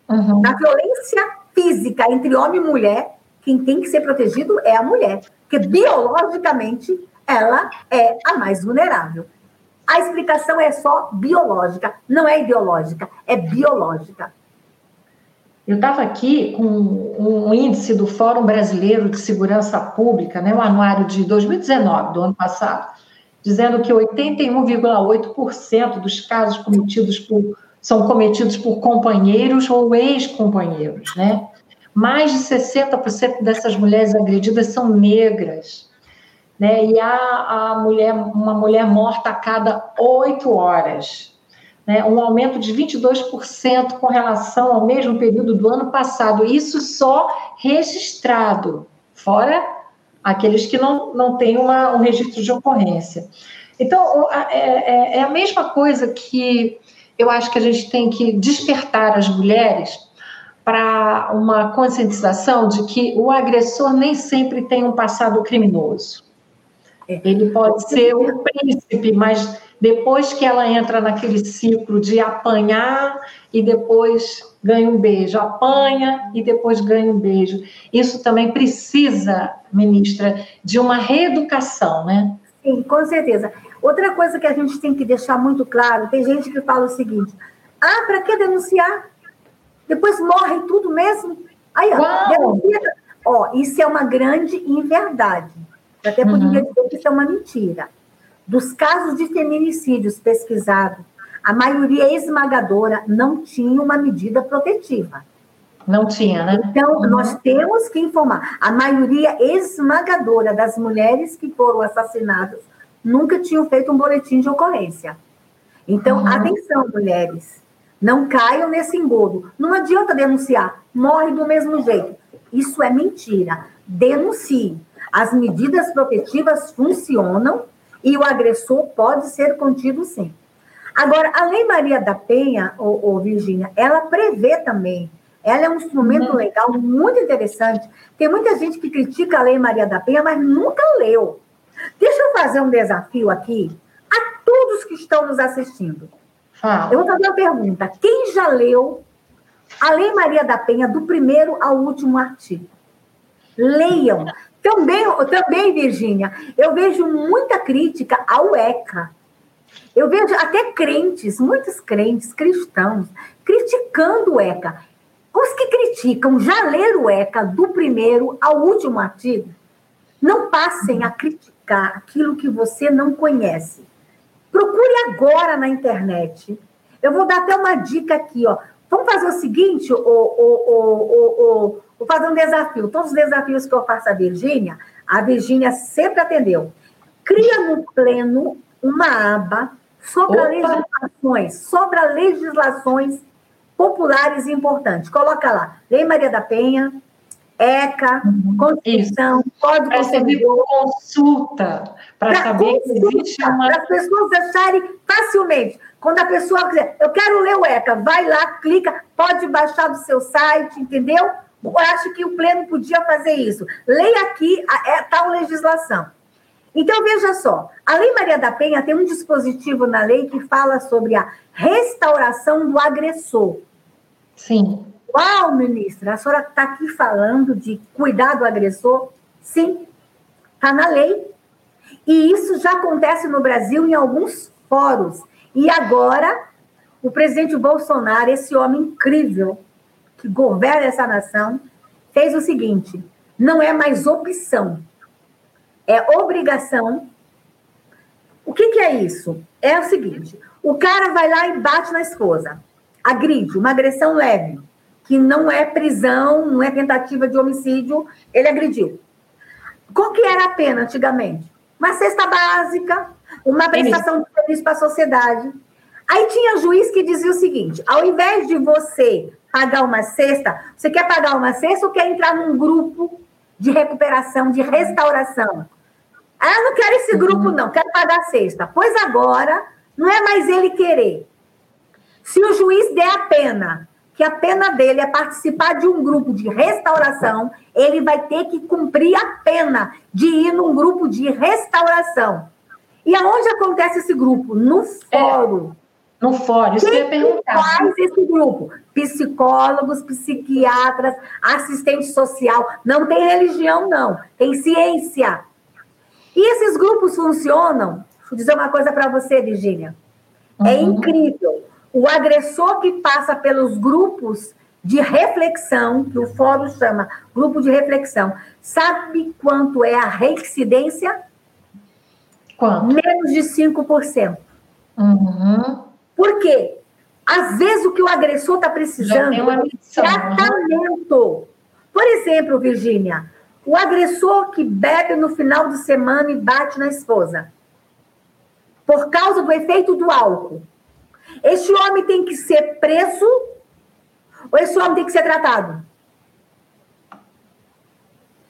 Uhum. Na violência física entre homem e mulher, quem tem que ser protegido é a mulher. Porque biologicamente ela é a mais vulnerável. A explicação é só biológica, não é ideológica, é biológica. Eu estava aqui com um índice do Fórum Brasileiro de Segurança Pública, né, o anuário de 2019, do ano passado, dizendo que 81,8% dos casos cometidos por, são cometidos por companheiros ou ex-companheiros, né? Mais de 60% dessas mulheres agredidas são negras né? E a, a mulher, uma mulher morta a cada oito horas, né? Um aumento de 22% com relação ao mesmo período do ano passado. Isso só registrado, fora aqueles que não, não têm uma, um registro de ocorrência. Então, é, é, é a mesma coisa que eu acho que a gente tem que despertar as mulheres para uma conscientização de que o agressor nem sempre tem um passado criminoso. Ele pode ser o príncipe, mas depois que ela entra naquele ciclo de apanhar e depois ganha um beijo, apanha e depois ganha um beijo. Isso também precisa, ministra, de uma reeducação, né? Sim, com certeza. Outra coisa que a gente tem que deixar muito claro, tem gente que fala o seguinte: ah, para que denunciar? Depois morre tudo mesmo? Aí, ó, denuncia. Ó, isso é uma grande inverdade. Até poderia uhum. dizer que isso é uma mentira. dos casos de feminicídios pesquisados, a maioria esmagadora não tinha uma medida protetiva. Não tinha, né? Então, uhum. nós temos que informar. A maioria esmagadora das mulheres que foram assassinadas nunca tinham feito um boletim de ocorrência. Então, uhum. atenção, mulheres. Não caiam nesse engodo. Não adianta denunciar. Morre do mesmo jeito. Isso é mentira. Denuncie. As medidas protetivas funcionam e o agressor pode ser contido sim. Agora, a Lei Maria da Penha, ou, Virgínia, ela prevê também, ela é um instrumento uhum. legal muito interessante. Tem muita gente que critica a Lei Maria da Penha, mas nunca leu. Deixa eu fazer um desafio aqui a todos que estão nos assistindo. Ah. Eu vou fazer uma pergunta. Quem já leu a Lei Maria da Penha do primeiro ao último artigo? Leiam. Também, também Virgínia, eu vejo muita crítica ao ECA. Eu vejo até crentes, muitos crentes cristãos, criticando o ECA. Os que criticam já leram o ECA do primeiro ao último artigo. Não passem a criticar aquilo que você não conhece. Procure agora na internet. Eu vou dar até uma dica aqui, ó. Vamos fazer o seguinte, o, o, o, vou fazer um desafio. Todos os desafios que eu faço a Virgínia, a Virgínia sempre atendeu. Cria no pleno uma aba sobre legislações, sobre legislações populares importantes. Coloca lá, Lei Maria da Penha, ECA, uhum. Constituição, Isso. Código Consumidor. consulta, para saber consulta, que existe uma... Para as pessoas acharem facilmente. Quando a pessoa quiser, eu quero ler o ECA, vai lá, clica, pode baixar do seu site, entendeu? Eu acho que o Pleno podia fazer isso. Leia aqui a, a é, tal legislação. Então, veja só, a Lei Maria da Penha tem um dispositivo na lei que fala sobre a restauração do agressor. Sim. Uau, ministra, a senhora está aqui falando de cuidar do agressor? Sim, está na lei. E isso já acontece no Brasil em alguns fóruns. E agora, o presidente Bolsonaro, esse homem incrível que governa essa nação, fez o seguinte: não é mais opção, é obrigação. O que, que é isso? É o seguinte: o cara vai lá e bate na esposa, agride, uma agressão leve, que não é prisão, não é tentativa de homicídio, ele agrediu. Qual que era a pena antigamente? Uma cesta básica, uma prestação de serviço para a sociedade. Aí tinha juiz que dizia o seguinte: ao invés de você pagar uma cesta, você quer pagar uma cesta ou quer entrar num grupo de recuperação, de restauração? Ah, não quero esse grupo, uhum. não, quero pagar a cesta. Pois agora, não é mais ele querer. Se o juiz der a pena, que a pena dele é participar de um grupo de restauração, ele vai ter que cumprir a pena de ir num grupo de restauração. E aonde acontece esse grupo? No fórum. No fórum, isso Quem que eu ia perguntar. faz esse grupo? Psicólogos, psiquiatras, assistente social. Não tem religião, não. Tem ciência. E esses grupos funcionam. Vou dizer uma coisa para você, Virginia. É uhum. É incrível. O agressor que passa pelos grupos de reflexão, que o fórum chama grupo de reflexão, sabe quanto é a reincidência? Quanto? Menos de 5%. Uhum. Por quê? Às vezes o que o agressor está precisando é né? tratamento. Por exemplo, Virgínia, o agressor que bebe no final de semana e bate na esposa. Por causa do efeito do álcool. Esse homem tem que ser preso ou esse homem tem que ser tratado?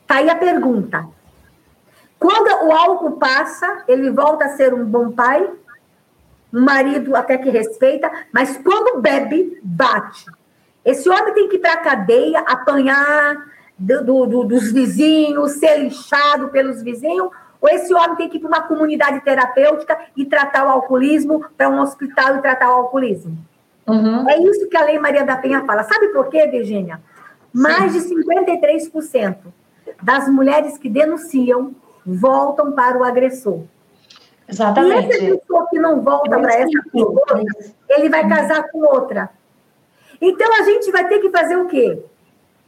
Tá aí a pergunta. Quando o álcool passa, ele volta a ser um bom pai, um marido até que respeita, mas quando bebe, bate. Esse homem tem que ir para a cadeia, apanhar, do, do, dos vizinhos, ser lixado pelos vizinhos, ou esse homem tem que ir para uma comunidade terapêutica e tratar o alcoolismo, para um hospital e tratar o alcoolismo. Uhum. É isso que a Lei Maria da Penha fala. Sabe por quê, Virgínia? Mais de 53% das mulheres que denunciam voltam para o agressor. Exatamente. E essa pessoa que não volta para essa pessoa, ele vai casar com outra. Então a gente vai ter que fazer o quê?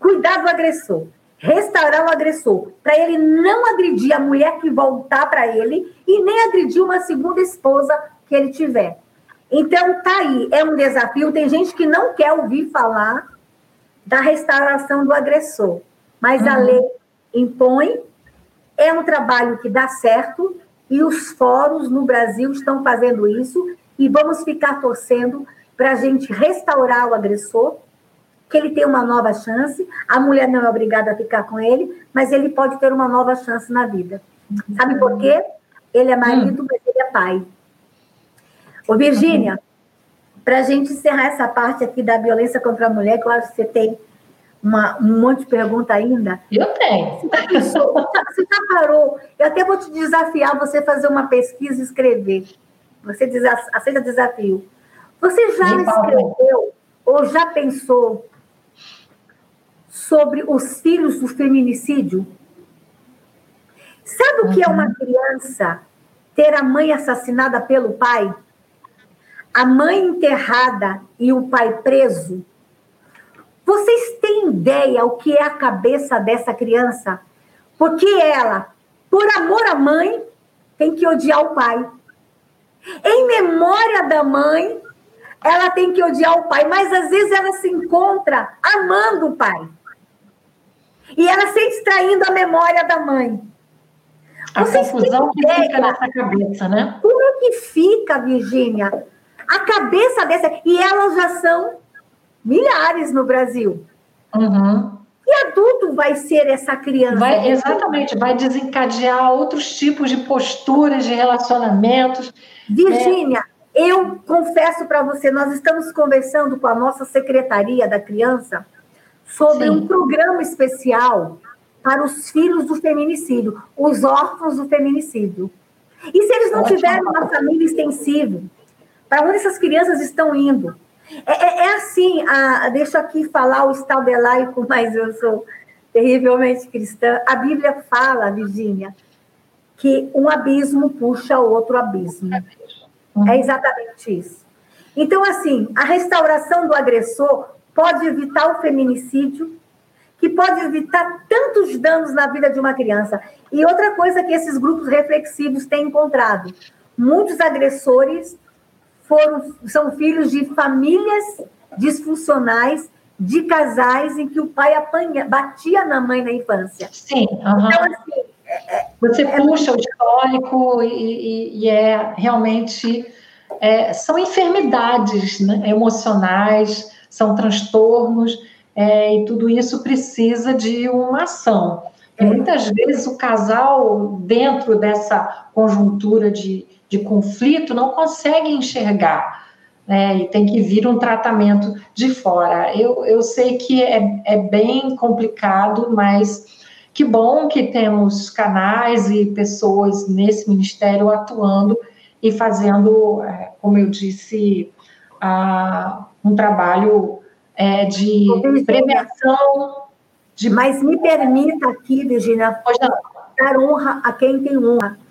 cuidar do agressor, restaurar o agressor, para ele não agredir a mulher que voltar para ele e nem agredir uma segunda esposa que ele tiver. Então, tá aí, é um desafio. Tem gente que não quer ouvir falar da restauração do agressor, mas uhum. a lei impõe, é um trabalho que dá certo e os fóruns no Brasil estão fazendo isso e vamos ficar torcendo para a gente restaurar o agressor que ele tem uma nova chance, a mulher não é obrigada a ficar com ele, mas ele pode ter uma nova chance na vida. Sabe por quê? Ele é marido, mas ele é pai. Ô, Virgínia, para a gente encerrar essa parte aqui da violência contra a mulher, que eu acho que você tem uma, um monte de pergunta ainda. Eu tenho. Você já parou? Eu até vou te desafiar você fazer uma pesquisa e escrever. Você aceita desafio. Você já escreveu ou já pensou sobre os filhos do feminicídio. Sabe o que é uma uhum. criança ter a mãe assassinada pelo pai? A mãe enterrada e o pai preso? Vocês têm ideia o que é a cabeça dessa criança? Porque ela, por amor à mãe, tem que odiar o pai. Em memória da mãe, ela tem que odiar o pai, mas às vezes ela se encontra amando o pai. E ela se extraindo a memória da mãe. A Vocês confusão que fica nessa cabeça, né? Como que fica, Virgínia? A cabeça dessa. E elas já são milhares no Brasil. Uhum. E adulto vai ser essa criança? Vai, exatamente, vai desencadear outros tipos de posturas, de relacionamentos. Virgínia, né? eu confesso para você, nós estamos conversando com a nossa secretaria da criança sobre Sim. um programa especial para os filhos do feminicídio, os órfãos do feminicídio. E se eles não Ótimo. tiverem uma família extensiva, para onde essas crianças estão indo? É, é, é assim, a, deixa aqui falar o estado laico, mas eu sou terrivelmente cristã. A Bíblia fala, Virgínia, que um abismo puxa outro abismo. Uhum. É exatamente isso. Então, assim, a restauração do agressor pode evitar o feminicídio, que pode evitar tantos danos na vida de uma criança. E outra coisa que esses grupos reflexivos têm encontrado: muitos agressores foram, são filhos de famílias disfuncionais, de casais em que o pai apanha, batia na mãe na infância. Sim. Uhum. Então, assim. É, é, Você é, puxa o histórico e, e, e é realmente. É, são enfermidades né, emocionais são transtornos, é, e tudo isso precisa de uma ação. E muitas vezes o casal, dentro dessa conjuntura de, de conflito, não consegue enxergar. Né, e tem que vir um tratamento de fora. Eu, eu sei que é, é bem complicado, mas que bom que temos canais e pessoas nesse ministério atuando e fazendo, é, como eu disse, a, um trabalho é, de prevenção. De... Mas me permita aqui, Virginia, dar honra a quem tem honra.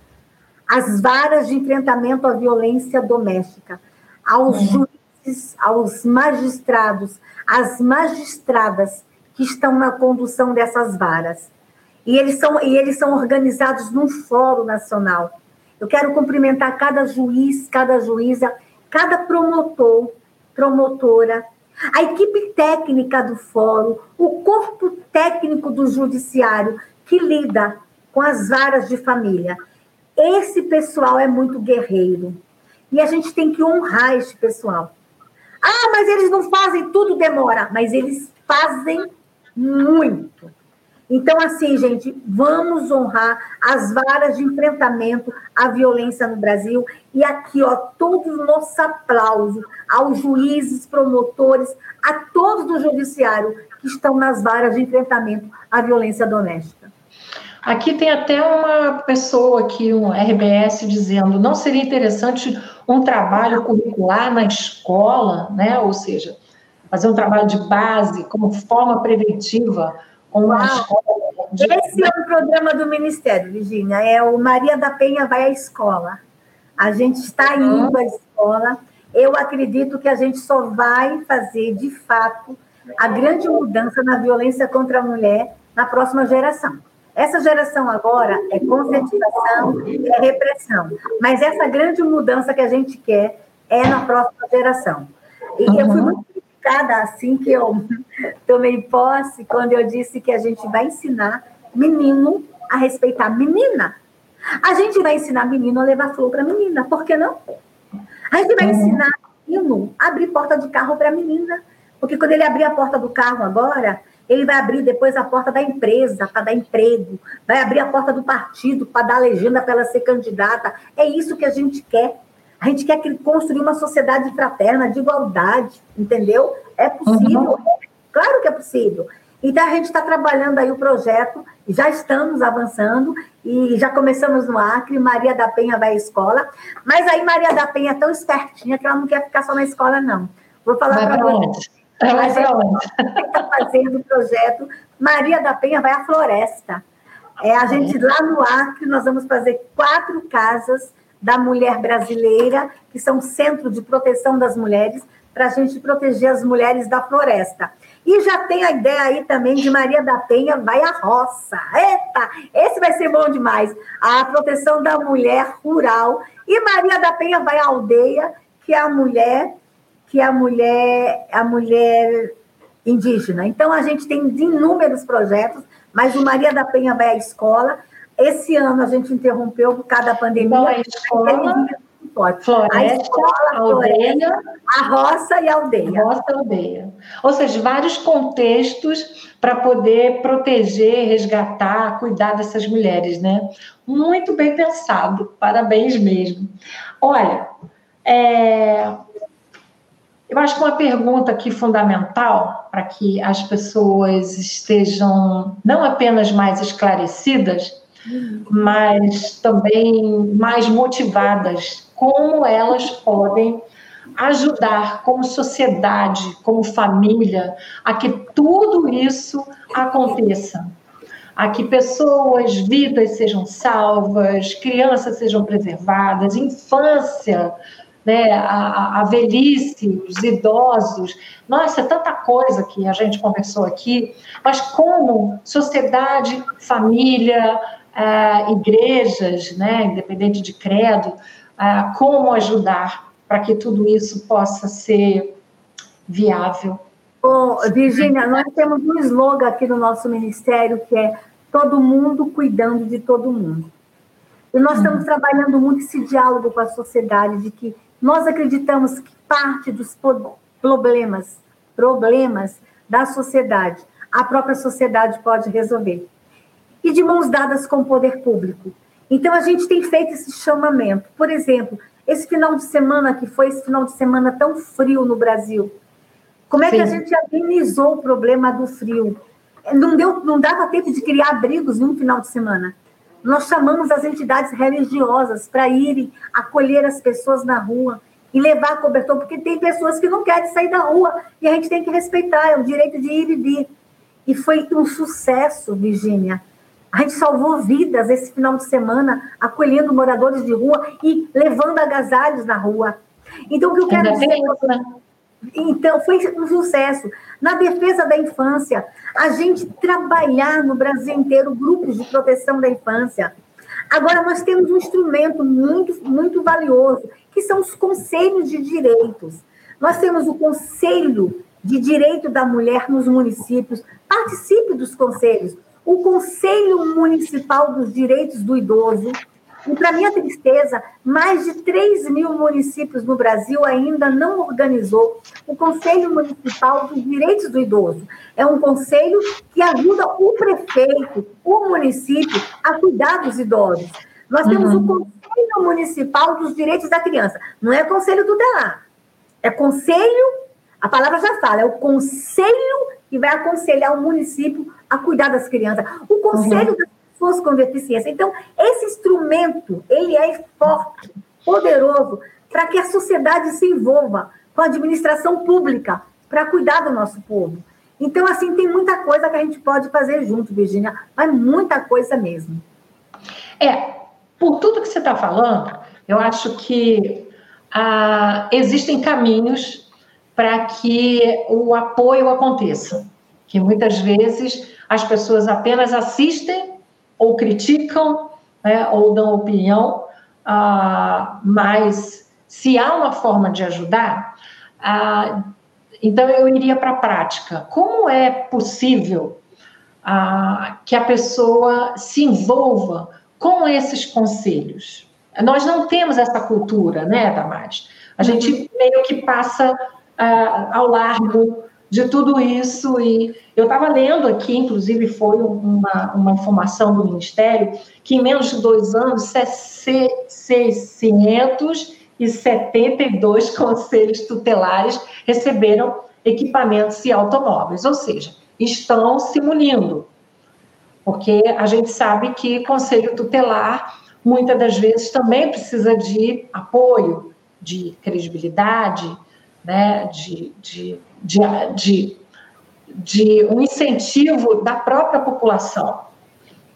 As varas de enfrentamento à violência doméstica, aos uhum. juízes, aos magistrados, às magistradas que estão na condução dessas varas. E eles são, e eles são organizados num fórum nacional. Eu quero cumprimentar cada juiz, cada juíza, cada promotor, promotora, a equipe técnica do fórum, o corpo técnico do judiciário que lida com as varas de família. Esse pessoal é muito guerreiro. E a gente tem que honrar esse pessoal. Ah, mas eles não fazem tudo, demora. Mas eles fazem muito. Então, assim, gente, vamos honrar as varas de enfrentamento à violência no Brasil. E aqui, ó, todo o nosso aplauso aos juízes, promotores, a todos do judiciário que estão nas varas de enfrentamento à violência doméstica. Aqui tem até uma pessoa aqui, um RBS, dizendo: não seria interessante um trabalho curricular na escola, né? Ou seja, fazer um trabalho de base como forma preventiva uma escola. De... Esse é um programa do Ministério, Virginia. É o Maria da Penha vai à escola. A gente está indo à escola. Eu acredito que a gente só vai fazer, de fato, a grande mudança na violência contra a mulher na próxima geração. Essa geração agora é conscientização, é repressão. Mas essa grande mudança que a gente quer é na próxima geração. E uhum. eu fui muito criticada assim que eu tomei posse, quando eu disse que a gente vai ensinar menino a respeitar menina. A gente vai ensinar menino a levar flor para menina, por que não? A gente vai uhum. ensinar menino a abrir porta de carro para menina. Porque quando ele abrir a porta do carro agora, ele vai abrir depois a porta da empresa para dar emprego, vai abrir a porta do partido para dar legenda para ela ser candidata. É isso que a gente quer. A gente quer construir uma sociedade fraterna, de igualdade, entendeu? É possível, uhum. claro que é possível. Então, a gente está trabalhando aí o projeto, já estamos avançando, e já começamos no Acre, Maria da Penha vai à escola, mas aí Maria da Penha é tão espertinha que ela não quer ficar só na escola, não. Vou falar para vocês. A gente está fazendo o projeto Maria da Penha vai à floresta. É, a gente lá no Acre, nós vamos fazer quatro casas da mulher brasileira, que são centro de proteção das mulheres, para a gente proteger as mulheres da floresta. E já tem a ideia aí também de Maria da Penha vai à roça. Eita, esse vai ser bom demais. A proteção da mulher rural. E Maria da Penha vai à aldeia, que é a mulher que a mulher, a mulher indígena. Então, a gente tem inúmeros projetos, mas o Maria da Penha vai à escola. Esse ano a gente interrompeu por causa da pandemia. Então, a escola, floresta, a, escola, a aldeia, a roça e a aldeia. Roça e aldeia. Ou seja, vários contextos para poder proteger, resgatar, cuidar dessas mulheres, né? Muito bem pensado, parabéns mesmo. Olha, é, eu acho que uma pergunta aqui fundamental para que as pessoas estejam não apenas mais esclarecidas, mas também mais motivadas, como elas podem ajudar como sociedade, como família, a que tudo isso aconteça. A que pessoas, vidas sejam salvas, crianças sejam preservadas, infância né, a, a, velhice, os idosos. Nossa, é tanta coisa que a gente conversou aqui, mas como sociedade, família, é, igrejas, né, independente de credo, é, como ajudar para que tudo isso possa ser viável. Oh, Virginia, nós temos um slogan aqui no nosso ministério que é todo mundo cuidando de todo mundo. E nós estamos hum. trabalhando muito esse diálogo com a sociedade de que nós acreditamos que parte dos problemas, problemas da sociedade, a própria sociedade pode resolver. E de mãos dadas com o poder público. Então, a gente tem feito esse chamamento. Por exemplo, esse final de semana que foi esse final de semana tão frio no Brasil, como é Sim. que a gente amenizou o problema do frio? Não, deu, não dava tempo de criar abrigos num final de semana. Nós chamamos as entidades religiosas para irem acolher as pessoas na rua e levar cobertor, porque tem pessoas que não querem sair da rua e a gente tem que respeitar, é o direito de ir e vir. E foi um sucesso, Virgínia. A gente salvou vidas esse final de semana, acolhendo moradores de rua e levando agasalhos na rua. Então, o que eu quero dizer. Então, foi um sucesso. Na defesa da infância, a gente trabalhar no Brasil inteiro grupos de proteção da infância. Agora, nós temos um instrumento muito, muito valioso, que são os conselhos de direitos. Nós temos o Conselho de Direito da Mulher nos municípios. Participe dos conselhos. O Conselho Municipal dos Direitos do Idoso, e, para minha tristeza, mais de 3 mil municípios no Brasil ainda não organizou o Conselho Municipal dos Direitos do Idoso. É um conselho que ajuda o prefeito, o município, a cuidar dos idosos. Nós temos uhum. o Conselho Municipal dos Direitos da Criança. Não é Conselho do DELAR. É Conselho, a palavra já fala, é o Conselho que vai aconselhar o município a cuidar das crianças. O Conselho uhum. das pessoas com deficiência. Então, esse instrumento, ele é forte, poderoso, para que a sociedade se envolva com a administração pública para cuidar do nosso povo. Então, assim, tem muita coisa que a gente pode fazer junto, Virginia, mas muita coisa mesmo. É, por tudo que você está falando, eu acho que ah, existem caminhos para que o apoio aconteça. que muitas vezes as pessoas apenas assistem ou criticam, né, ou dão opinião, ah, mas se há uma forma de ajudar, ah, então eu iria para a prática. Como é possível ah, que a pessoa se envolva com esses conselhos? Nós não temos essa cultura, né, Damares? A gente uhum. meio que passa ah, ao largo de tudo isso. E eu estava lendo aqui, inclusive foi uma, uma informação do Ministério, que em menos de dois anos, 672 conselhos tutelares receberam equipamentos e automóveis, ou seja, estão se munindo. Porque a gente sabe que conselho tutelar, muitas das vezes, também precisa de apoio, de credibilidade, né, de, de, de, de, de um incentivo da própria população.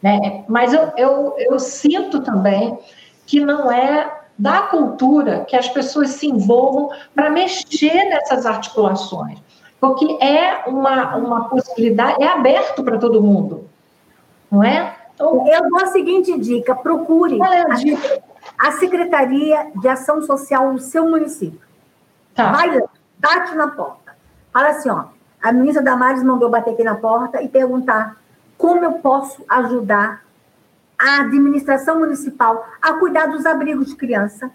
Né? Mas eu, eu, eu sinto também que não é da cultura que as pessoas se envolvam para mexer nessas articulações, porque é uma, uma possibilidade, é aberto para todo mundo, não é? Então, eu dou a seguinte dica: procure é a, dica? a Secretaria de Ação Social do seu município. Tá. Vai, bate na porta. Fala assim, ó, a ministra Damares mandou bater aqui na porta e perguntar como eu posso ajudar a administração municipal a cuidar dos abrigos de criança,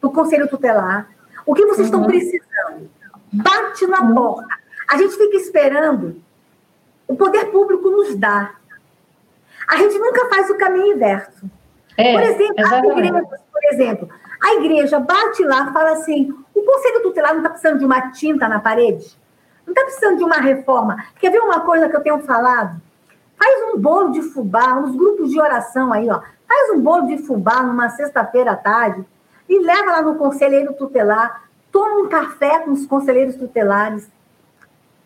do conselho tutelar. O que vocês uhum. estão precisando? Bate na uhum. porta. A gente fica esperando o poder público nos dar. A gente nunca faz o caminho inverso. É, por exemplo, exatamente. as igrejas, por exemplo, a igreja bate lá, fala assim: o conselho tutelar não está precisando de uma tinta na parede? Não está precisando de uma reforma? Quer ver uma coisa que eu tenho falado? Faz um bolo de fubá, uns grupos de oração aí, ó. Faz um bolo de fubá numa sexta-feira à tarde e leva lá no conselheiro tutelar. Toma um café com os conselheiros tutelares.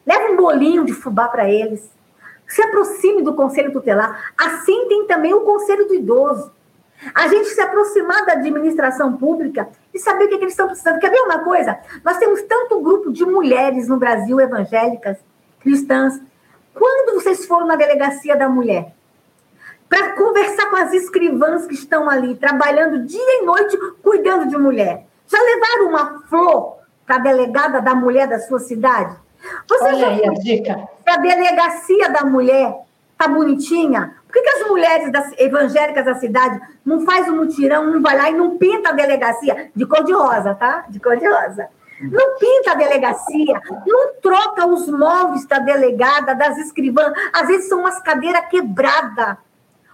Leva um bolinho de fubá para eles. Se aproxime do conselho tutelar. Assim tem também o conselho do idoso. A gente se aproximar da administração pública e saber o que, é que eles estão precisando. Quer ver uma coisa? Nós temos tanto grupo de mulheres no Brasil, evangélicas, cristãs. Quando vocês foram na delegacia da mulher? Para conversar com as escrivãs que estão ali, trabalhando dia e noite, cuidando de mulher. Já levaram uma flor para a delegada da mulher da sua cidade? Você Olha já aí a dica. A delegacia da mulher tá bonitinha? Por que, as mulheres das, evangélicas da cidade não faz um mutirão, não vai lá e não pinta a delegacia de cor de rosa, tá? De cor de rosa. Não pinta a delegacia, não troca os móveis da delegada, das escrivãs. Às vezes são umas cadeiras quebradas,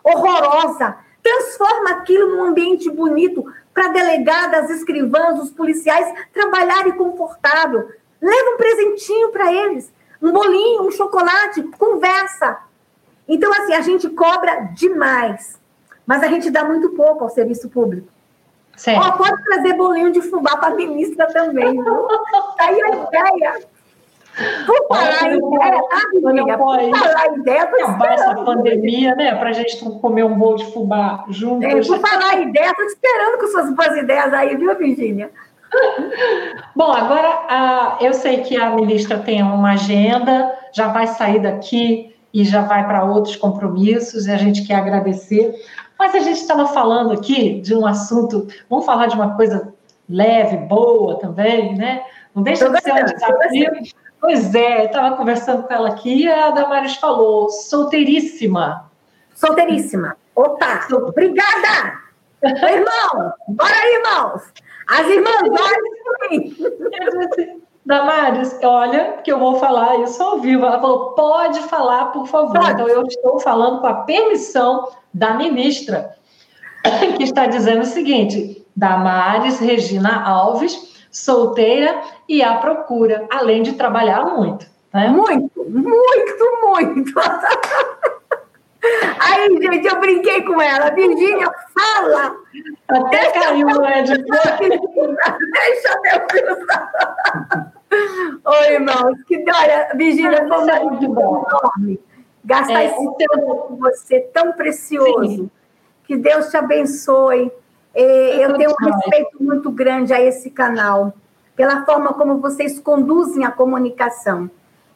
horrorosa. Transforma aquilo num ambiente bonito para delegadas, escrivãs, os policiais trabalharem confortável. Leva um presentinho para eles, um bolinho, um chocolate, conversa. Então, assim, a gente cobra demais, mas a gente dá muito pouco ao serviço público. Certo. Ó, pode trazer bolinho de fubá para a ministra também, viu? Tá aí a ideia. Por falar em ideia, tá, amiga? Por falar ideia, tô acabar essa pandemia, né? Para a gente comer um bolo de fubá juntos. É, por falar ideia, tô esperando com suas boas ideias aí, viu, Virginia? Bom, agora eu sei que a ministra tem uma agenda, já vai sair daqui e já vai para outros compromissos, e a gente quer agradecer. Mas a gente estava falando aqui de um assunto, vamos falar de uma coisa leve, boa também, né? Não deixa de ser um desafio. Pois é, estava conversando com ela aqui e a Damaris falou, solteiríssima. Solteiríssima. Opa, obrigada! Irmão, bora aí, irmãos! As irmãs, olha Damares, olha, que eu vou falar isso ao vivo. Ela falou: pode falar, por favor. Pode. Então, eu estou falando com a permissão da ministra, que está dizendo o seguinte: Damares Regina Alves, solteira e à procura, além de trabalhar muito. Né? Muito, muito, muito. Aí, gente, eu brinquei com ela. Virgínia, fala! Até caiu, né? De... Deixa eu pensar. Oi, irmãos. Que, olha, Virgínia, foi muito enorme. Gastar é, esse tempo com você tão precioso. Sim. Que Deus te abençoe. Eu tenho um respeito muito grande a esse canal, pela forma como vocês conduzem a comunicação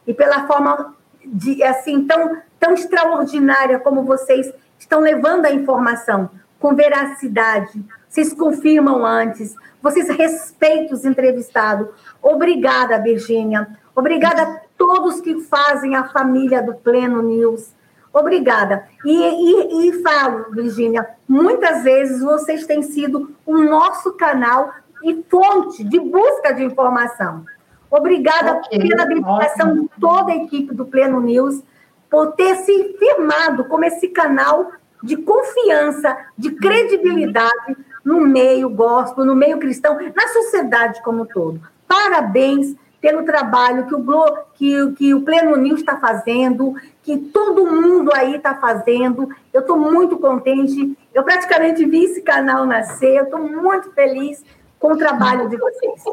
e pela forma de assim tão, tão extraordinária como vocês estão levando a informação com veracidade. Vocês confirmam antes, vocês respeitam os entrevistados. Obrigada, Virgínia. Obrigada a todos que fazem a família do Pleno News. Obrigada. E, e, e falo, Virgínia, muitas vezes vocês têm sido o nosso canal e fonte de busca de informação. Obrigada okay, pela dedicação de toda a equipe do Pleno News por ter se firmado como esse canal de confiança, de credibilidade no meio gospel, no meio cristão, na sociedade como um todo. Parabéns pelo trabalho que o, Glo, que, que o Pleno News está fazendo, que todo mundo aí está fazendo. Eu estou muito contente. Eu praticamente vi esse canal nascer. Eu estou muito feliz com o trabalho de vocês.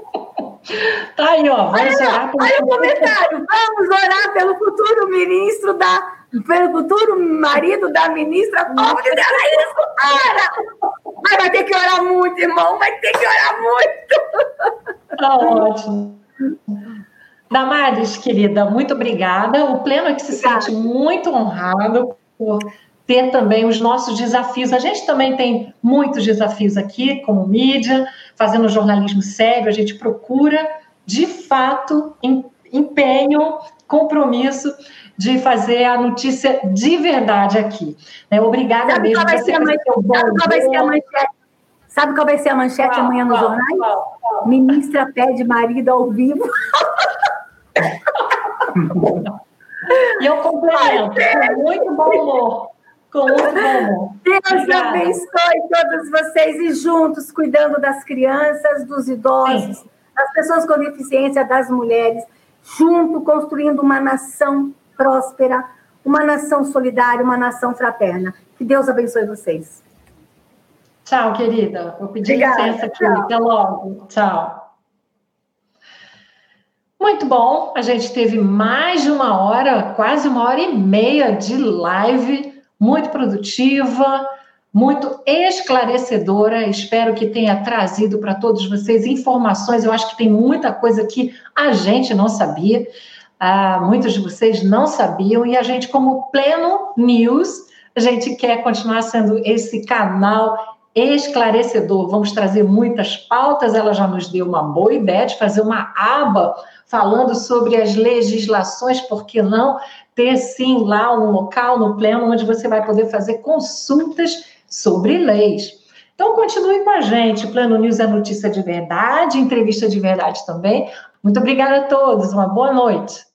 Tá aí, ó. Vamos olha, orar olha o comentário. Vamos orar pelo futuro ministro da. Pelo futuro marido da ministra. Como dizer isso? Para! Mas vai ter que orar muito, irmão. Vai ter que orar muito. Tá ótimo. Damares, querida, muito obrigada. O Pleno é que se obrigada. sente muito honrado por ter também os nossos desafios. A gente também tem muitos desafios aqui, como mídia, fazendo jornalismo sério, a gente procura, de fato, empenho, compromisso de fazer a notícia de verdade aqui. Né? Obrigada Sabe mesmo. Qual vai ser a manchete? Sabe qual vai ser a manchete? Sabe qual vai ser a manchete qual, amanhã nos jornais? Qual, qual? Ministra pede marido ao vivo. e eu complemento, com muito bom humor. Com muito bom humor. Deus Obrigada. abençoe todos vocês e juntos, cuidando das crianças, dos idosos, Sim. das pessoas com deficiência, das mulheres, junto construindo uma nação próspera, uma nação solidária, uma nação fraterna. Que Deus abençoe vocês. Tchau, querida. Vou pedir Obrigada, licença aqui. Tchau. Até logo. Tchau. Muito bom, a gente teve mais de uma hora, quase uma hora e meia de live, muito produtiva, muito esclarecedora. Espero que tenha trazido para todos vocês informações. Eu acho que tem muita coisa que a gente não sabia, ah, muitos de vocês não sabiam, e a gente, como Pleno News, a gente quer continuar sendo esse canal esclarecedor. Vamos trazer muitas pautas. Ela já nos deu uma boa ideia de fazer uma aba falando sobre as legislações, por que não ter sim lá um local no pleno onde você vai poder fazer consultas sobre leis. Então continue com a gente, Plano News é notícia de verdade, entrevista de verdade também. Muito obrigada a todos, uma boa noite.